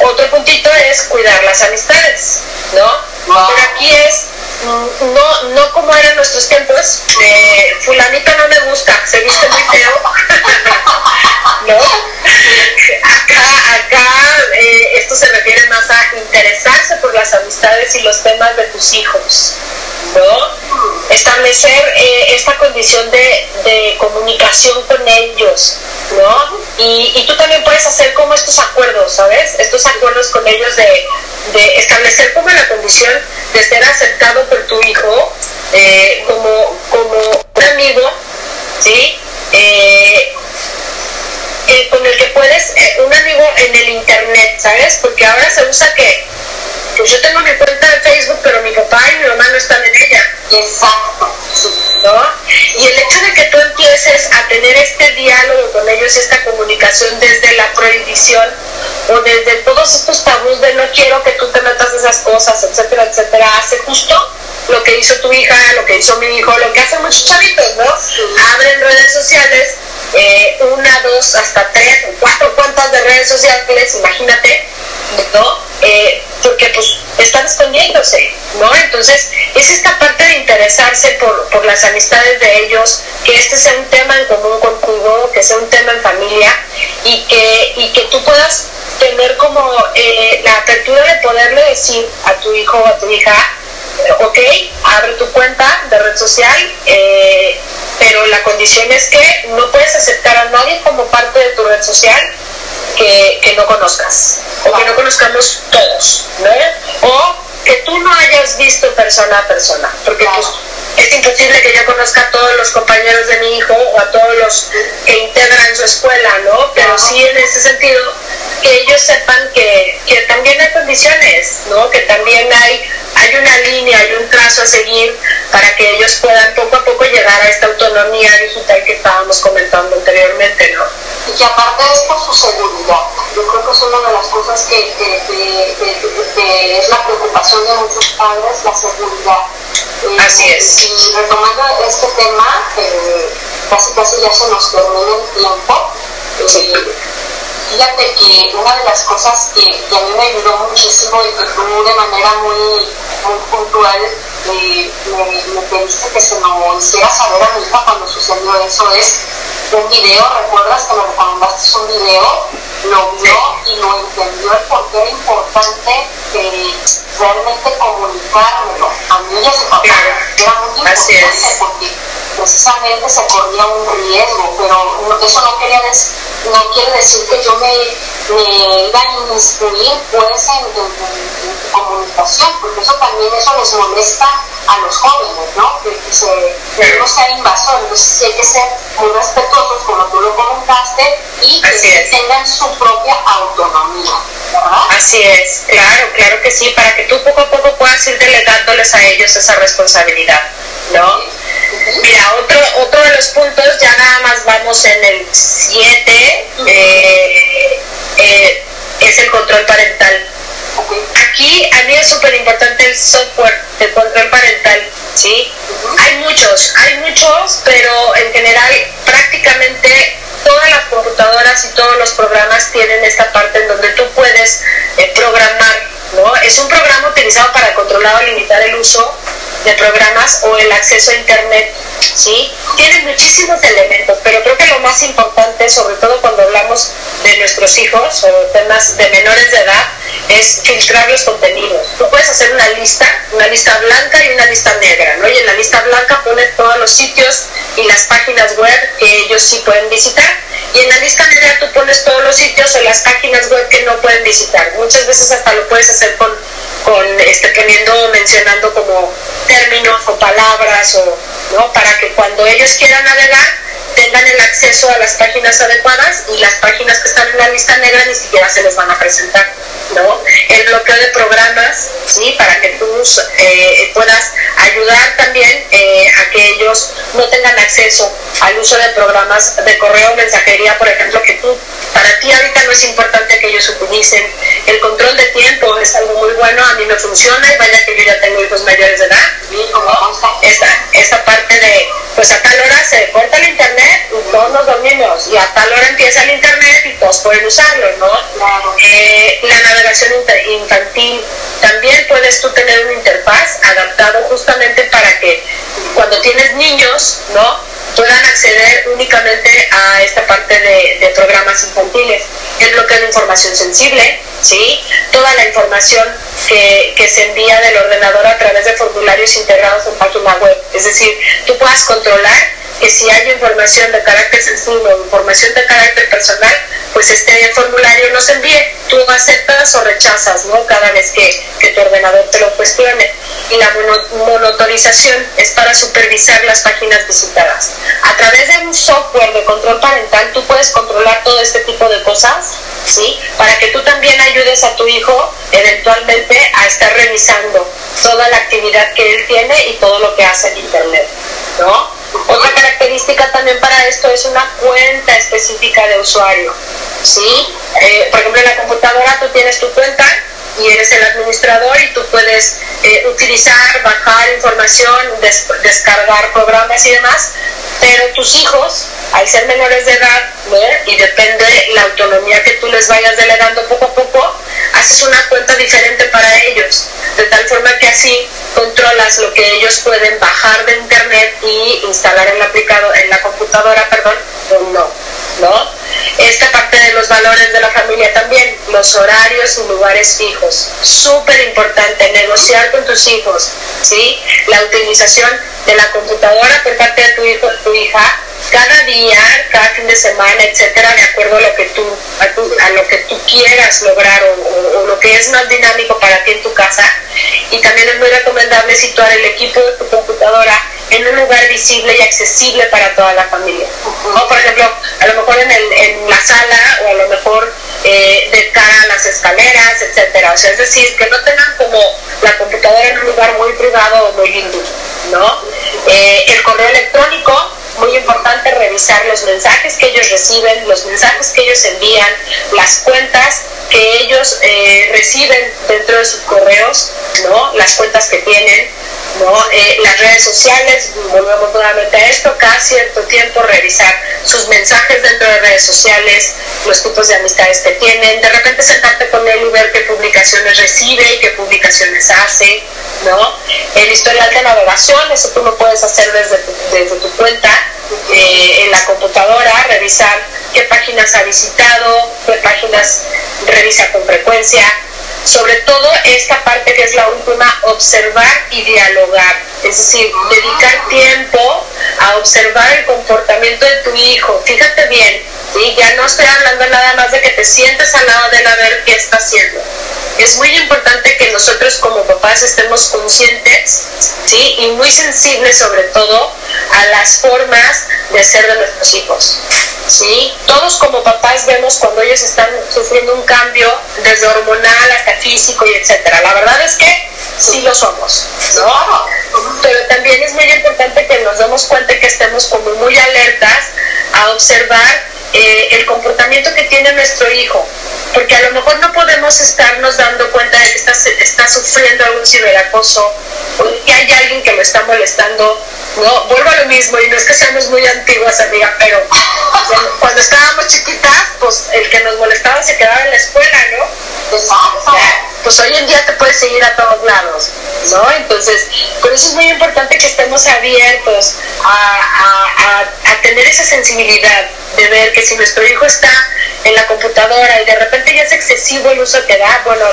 otro puntito es cuidar las amistades, ¿no? Pero aquí es no, no como eran nuestros tiempos, fulanita no me gusta, se viste muy feo, (laughs) ¿no? Acá, acá eh, esto se refiere más a interesarse por las amistades y los temas de tus hijos, ¿no? Establecer eh, esta condición de, de, comunicación con ellos, ¿no? Y, y, tú también puedes hacer como estos acuerdos, ¿sabes? Estos acuerdos con ellos de, de establecer como la condición de ser aceptado por tu hijo eh, como, como un amigo, ¿sí? Eh, que puedes, eh, un amigo en el internet, ¿sabes? Porque ahora se usa que, pues yo tengo mi cuenta de Facebook, pero mi papá y mi mamá no están en ella. Exacto. ¿No? Y el hecho de que tú empieces a tener este diálogo con ellos, esta comunicación desde la prohibición o desde todos estos tabús de no quiero que tú te metas esas cosas, etcétera, etcétera, hace justo lo que hizo tu hija, lo que hizo mi hijo, lo que hacen muchos chavitos, ¿no? Abren redes sociales, eh, una, dos, hasta tres cuatro cuentas de redes sociales, imagínate, ¿no? Eh, porque pues están escondiéndose, ¿no? Entonces, es esta parte de interesarse por, por las amistades de ellos, que este sea un tema en común contigo, que sea un tema en familia y que, y que tú puedas tener como eh, la apertura de poderle decir a tu hijo o a tu hija, ok, abre tu cuenta de red social, eh, pero la condición es que no puedes aceptar a nadie como parte de tu red social que, que no conozcas, o que no conozcamos todos, ¿no? O que tú no hayas visto persona a persona, porque pues, es imposible que yo conozca a todos los compañeros de mi hijo o a todos los que integran su escuela, ¿no? Pero sí en ese sentido que ellos sepan que, que también hay condiciones, ¿no? Que también hay, hay una línea, hay un trazo a seguir para que ellos puedan poco a poco llegar a esta autonomía digital que estábamos comentando anteriormente, ¿no? Y que aparte de esto, su seguridad. Yo creo que es una de las cosas que, que, que, que es la preocupación de muchos padres, la seguridad. Eh, Así es. Y retomando este tema, eh, casi casi ya se nos termina el tiempo. Eh, fíjate que una de las cosas que, que, a mí me ayudó muchísimo y que tú de manera muy, muy puntual eh, me, me, pediste que se lo hiciera saber a mi hija cuando sucedió eso es un video, recuerdas que me recomendaste un video, lo vio y lo entendió el por qué era importante eh, realmente comunicármelo. A mí y a su papá. Era muy importante porque precisamente se corría un riesgo, pero eso no, quería no quiere decir que yo me, me iba a inmiscuir pues en, en, en, comunicación, porque eso también eso les molesta a los jóvenes, ¿no? Que, que se, que no sea invasor, entonces sí hay que ser muy respetuosos, como tú lo comentaste, y que sí tengan su propia autonomía. ¿verdad? Así es, claro, claro que sí, para que tú poco a poco puedas ir delegándoles a ellos esa responsabilidad, ¿no? Mira, otro, otro de los puntos, ya nada más vamos en el 7, eh, eh, es el control parental. Aquí a mí es súper importante el software de control parental, ¿sí? Hay muchos, hay muchos, pero en general prácticamente todas las computadoras y todos los programas tienen esta parte en donde tú puedes eh, programar, ¿no? Es un programa utilizado para controlar o limitar el uso de programas o el acceso a internet, ¿sí? Tiene muchísimos elementos, pero creo que lo más importante, sobre todo cuando hablamos de nuestros hijos o temas de menores de edad, es filtrar los contenidos. Tú puedes hacer una lista, una lista blanca y una lista negra, ¿no? Y en la lista blanca pones todos los sitios y las páginas web que ellos sí pueden visitar. Y en la lista negra tú pones todos los sitios o las páginas web que no pueden visitar. Muchas veces hasta lo puedes hacer con, con este, poniendo, mencionando como términos o palabras o, ¿no? Para que cuando ellos quieran navegar tengan el acceso a las páginas adecuadas y las páginas que están en la lista negra ni siquiera se les van a presentar, ¿no? El bloqueo de programas, ¿sí? Para que tú eh, puedas ayudar también eh, a que ellos no tengan acceso al uso de programas de correo mensajería, por ejemplo, que tú, para ti ahorita no es importante que ellos utilicen. El control de tiempo es algo muy bueno, a mí me funciona y vaya que yo ya tengo hijos mayores de edad. Esta, esta parte de, pues a tal hora se corta el internet y todos nos dormimos y a tal hora empieza el internet y todos pueden usarlo, ¿no? Claro. Eh, la navegación infantil, también puedes tú tener una interfaz adaptado justamente para que cuando tienes niños, ¿no? puedan acceder únicamente a esta parte de, de, programas infantiles. El bloqueo de información sensible, ¿sí? Toda la información que, que, se envía del ordenador a través de formularios integrados en página web. Es decir, tú puedas controlar que si hay información de carácter sensible o información de carácter personal, pues este formulario no se envíe. Tú aceptas o rechazas, ¿no? Cada vez que, que tu ordenador te lo cuestione. Y la monitorización es para supervisar las páginas visitadas. A través de un software de control parental, tú puedes controlar todo este tipo de cosas, ¿sí? Para que tú también ayudes a tu hijo eventualmente a estar revisando toda la actividad que él tiene y todo lo que hace en Internet, Otra característica también para esto es una cuenta específica de usuario, ¿sí? Eh, por ejemplo, en la computadora tú tienes tu cuenta y eres el administrador y tú puedes eh, utilizar, bajar información, descargar programas y demás, pero tus hijos, al ser menores de edad, y depende la autonomía que tú les vayas delegando poco a poco, haces una cuenta diferente para ellos, de tal forma que así controlas lo que ellos pueden bajar de internet y instalar en la, aplicado, en la computadora, perdón, o no, ¿no? Esta parte de los valores de la familia también, los horarios y lugares fijos. Súper importante, negociar con tus hijos, ¿sí? La utilización de la computadora por parte de tu hijo o tu hija cada día, cada fin de semana, etcétera, de acuerdo a lo que tú, a, lo que tú quieras lograr o, lo que es más dinámico para ti en tu casa. Y también es muy recomendable situar el equipo de tu computadora en un lugar visible y accesible para toda la familia. O por ejemplo, a lo mejor en, el, en la sala o a lo mejor eh, de cara a las escaleras, etcétera. O sea, es decir, que no tengan como la computadora en un lugar muy privado o muy lindo, ¿no? Eh, el correo electrónico muy importante revisar los mensajes que ellos reciben, los mensajes que ellos envían, las cuentas que ellos eh, reciben dentro de sus correos, ¿no? las cuentas que tienen, ¿no? Eh, las redes sociales, volvemos nuevamente a esto, cada cierto tiempo revisar sus mensajes dentro de redes sociales, los tipos de amistades que tienen, de repente sentarte con él y ver qué publicaciones recibe y qué publicaciones hace, ¿no? El historial de navegación, eso tú lo puedes hacer desde desde tu cuenta, eh, en la computadora, revisar qué páginas ha visitado, qué páginas revisa con frecuencia. Sobre todo esta parte que es la última, observar y dialogar. Es decir, dedicar tiempo observar el comportamiento de tu hijo. Fíjate bien, ¿sí? ya no estoy hablando nada más de que te sientes al lado de él a ver qué está haciendo es muy importante que nosotros como papás estemos conscientes ¿sí? y muy sensibles sobre todo a las formas de ser de nuestros hijos. ¿Sí? Todos como papás vemos cuando ellos están sufriendo un cambio desde hormonal hasta físico y etcétera. La verdad es que sí lo somos, ¿no? Pero también es muy importante que nos demos cuenta que estemos como muy alertas a observar eh, el comportamiento que tiene nuestro hijo, porque a lo mejor no podemos estarnos dando cuenta de que está, está sufriendo algún ciberacoso o que hay alguien que lo está molestando. No, vuelvo a lo mismo, y no es que seamos muy antiguas, amiga, pero cuando estábamos chiquitas, pues el que nos molestaba se quedaba en la escuela, ¿no? Pues hoy en día te puedes seguir a todos lados, ¿no? Entonces, por eso es muy importante que estemos abiertos a, a tener esa sensibilidad de ver que si nuestro hijo está en la computadora y de repente ya es excesivo el uso que da, bueno,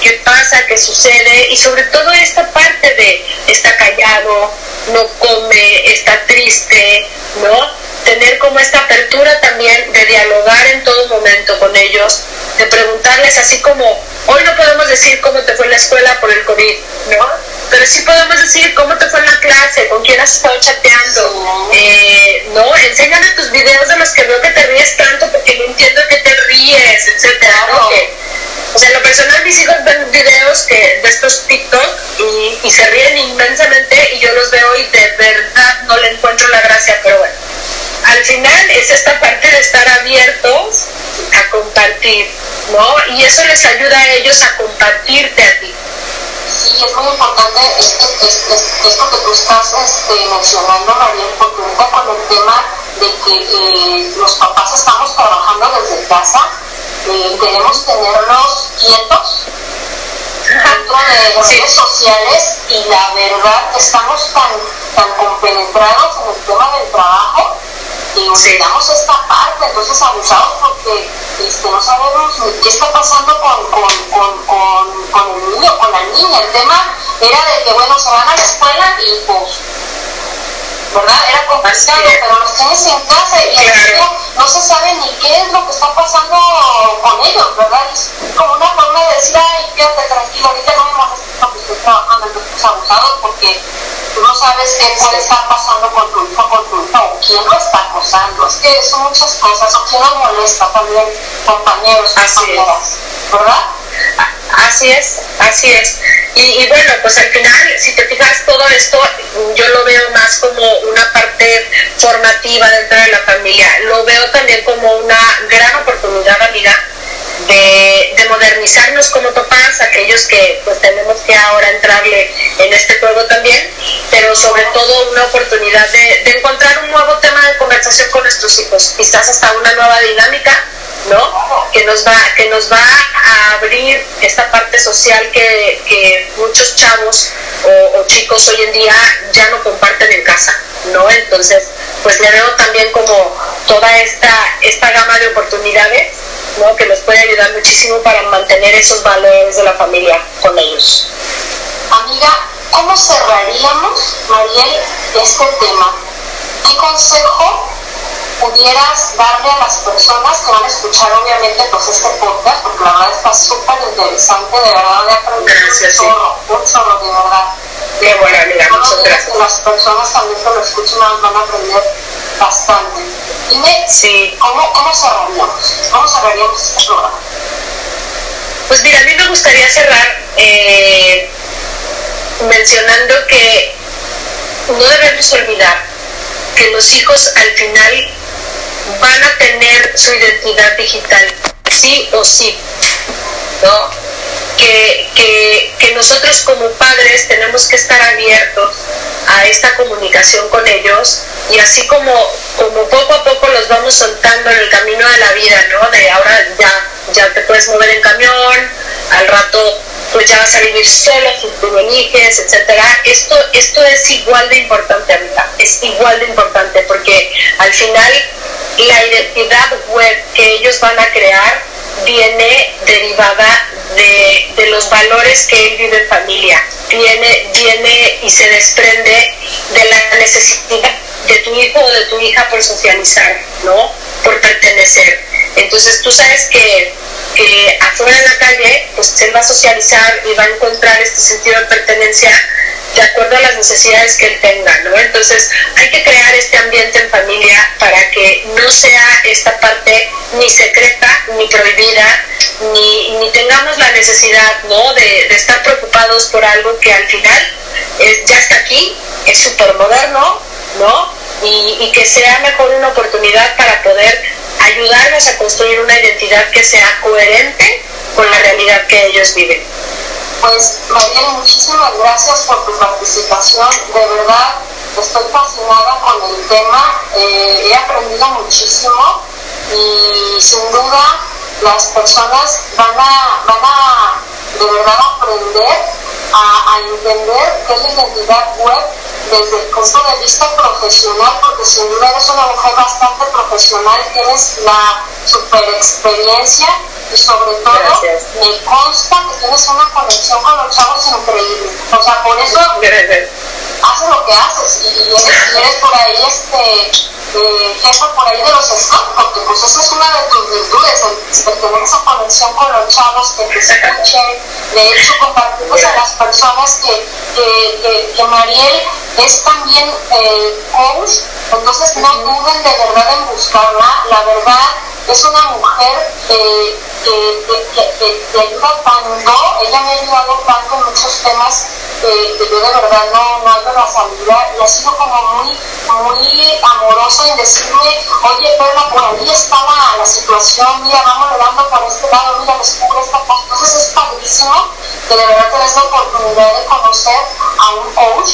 ¿qué pasa? ¿Qué sucede? Y sobre todo esta parte de está callado, no come, está triste, ¿no? Tener como esta apertura también de dialogar en todo momento con ellos, de preguntarles así como, hoy no podemos decir cómo te fue en la escuela por el COVID, ¿no? pero sí podemos decir cómo te fue en la clase, con quién has estado chateando, eh, ¿no? Enséñame tus videos de los que veo que te ríes tanto porque no entiendo que te ríes, etcétera, ¿no? o sea, lo personal mis hijos ven videos que, de estos TikTok y, y se ríen inmensamente y yo los veo y de verdad no le encuentro la gracia, pero bueno. Al final es esta parte de estar abiertos a compartir, ¿no? Y eso les ayuda a ellos a compartirte a ti sí, es muy importante esto, esto que tú estás este, mencionando, María, porque ahorita con el tema de que eh, los papás estamos trabajando desde casa, eh, queremos tenerlos quietos dentro de las redes sociales y la verdad estamos tan, tan compenetrados en el tema del trabajo y olvidamos esta parte, entonces abusados porque este, no sabemos qué está pasando con, con, con, con, el niño, con la niña. El tema era de que, bueno, se van a la escuela y pues, ¿verdad? Era complicado, pero los tienes en casa y no se sabe ni qué es lo que está pasando con ellos, ¿verdad? Es como una forma de decir, ay, quédate tranquilo, ahorita no me molestes trabajando en grupos abusados porque tú no sabes qué puede estar pasando con tu hijo, con tu hijo, o quién lo está acosando. Es que son muchas cosas, o quién lo molesta también, compañeros, compañeras, ¿verdad? Así es, así es. Y, bueno, pues al final, si te fijas, todo esto yo lo veo más como una parte formativa dentro de la familia. Lo veo también como una gran oportunidad, amiga, de, de, modernizarnos como papás, aquellos que pues tenemos que ahora entrarle en este juego también, pero sobre todo una oportunidad de, de encontrar un nuevo tema de conversación con nuestros hijos, quizás hasta una nueva dinámica ¿no? Que nos va, que nos va a abrir esta parte social que, que muchos chavos o, chicos hoy en día ya no comparten en casa, ¿no? Entonces, pues le veo también como toda esta, esta gama de oportunidades, ¿no? Que nos puede ayudar muchísimo para mantener esos valores de la familia con ellos. Amiga, ¿cómo cerraríamos, Mariel, este tema? ¿Qué consejo pudieras darle a las personas que van a escuchar obviamente pues este podcast, porque la verdad está súper interesante, de verdad de aprender gracias, un chorro, un chorro, de verdad. Qué bueno, amiga, muchas gracias. Las personas también que lo escuchen van a aprender bastante. Dime, sí. ¿cómo, ¿cómo cerraríamos? ¿Cómo cerraríamos este programa? Pues mira, a mí me gustaría cerrar eh, mencionando que no debemos olvidar que los hijos al final van a tener su identidad digital, sí o sí, ¿no? Que, que, que, nosotros como padres tenemos que estar abiertos a esta comunicación con ellos y así como, como poco a poco los vamos soltando en el camino de la vida, ¿no? De ahora ya, ya te puedes mover en camión, al rato pues ya vas a vivir solo, tú eliges, etcétera. Esto, esto es igual de importante, amiga, es igual de importante porque al final la identidad web que ellos van a crear viene derivada de, de, los valores que él vive en familia, viene, viene y se desprende de la necesidad de tu hijo o de tu hija por socializar, ¿no? Por pertenecer. Entonces tú sabes que, que afuera en la calle, pues él va a socializar y va a encontrar este sentido de pertenencia de acuerdo a las necesidades que él tenga, ¿no? Entonces hay que crear este ambiente en familia para que no sea esta parte ni secreta, ni prohibida, ni, ni tengamos la necesidad, ¿no? De, de, estar preocupados por algo que al final es, ya está aquí, es súper moderno, ¿no? Y, y que sea mejor una oportunidad para poder ayudarnos a construir una identidad que sea coherente con la realidad que ellos viven. Pues María, muchísimas gracias por tu participación. De verdad, estoy fascinada con el tema. Eh, he aprendido muchísimo y sin duda las personas van a, van a de verdad aprender a, a entender qué es la identidad web desde el punto de vista profesional, porque sin duda eres una mujer bastante profesional, tienes la super experiencia y sobre todo Gracias. me consta que tienes una conexión con los chavos increíble. O sea, por eso Gracias. Haces lo que haces y eres, y eres por ahí este eh, jefe por ahí de los scouts, porque pues esa es una de tus virtudes, el, el tener esa conexión con los chavos, que te escuchen, de hecho compartimos a las personas que, que, que, que Mariel es también eh, coach, entonces no duden de verdad en buscarla, la verdad es una mujer que, que, que, que, que ayuda tanto, ella me ha ayudado tanto en muchos temas que, que yo de verdad no, no hallo la salida y ha sido como muy, muy amoroso en decirme, oye Perla, por ahí está la, la situación, mira, vamos dando por este lado, mira, descubre esta cosa, entonces es padrísimo que de verdad tenés la oportunidad de conocer a un coach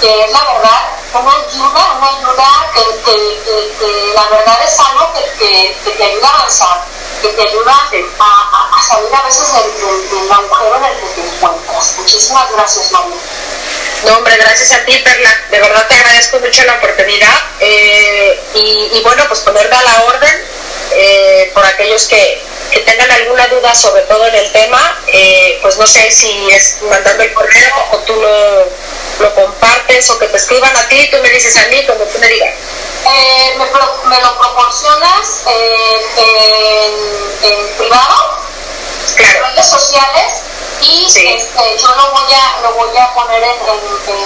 que es la verdad una ayuda, una ayuda que, que, que, la verdad es algo que, que, te ayuda a avanzar, que te ayuda a, a, a salir a veces del, del, del, agujero en el que te encuentras. Muchísimas gracias, María. No, hombre, gracias a ti, Perla. De verdad te agradezco mucho la oportunidad eh, y, y, bueno, pues ponerme a la orden eh, por aquellos que, que, tengan alguna duda sobre todo en el tema, eh, pues no sé si es mandando el correo o tú lo, lo compartes o que te escriban a ti, tú me dices a mí, como tú me digas. Eh, me, pro, me, lo proporcionas eh, en, en, privado, claro. en redes sociales, y este, yo lo voy a, lo voy a poner en, en,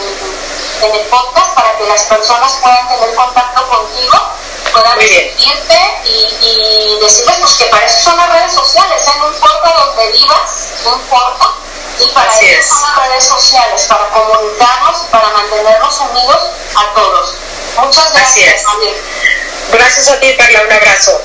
en, el podcast para que las personas puedan tener contacto contigo, puedan seguirte y, y, decirles pues, que para eso son las redes sociales, ¿eh? no importa donde vivas, no importa, y para eso son las redes sociales, para comunicarnos y para mantenernos unidos a todos. Muchas gracias. Gracias a ti, Perla, un abrazo.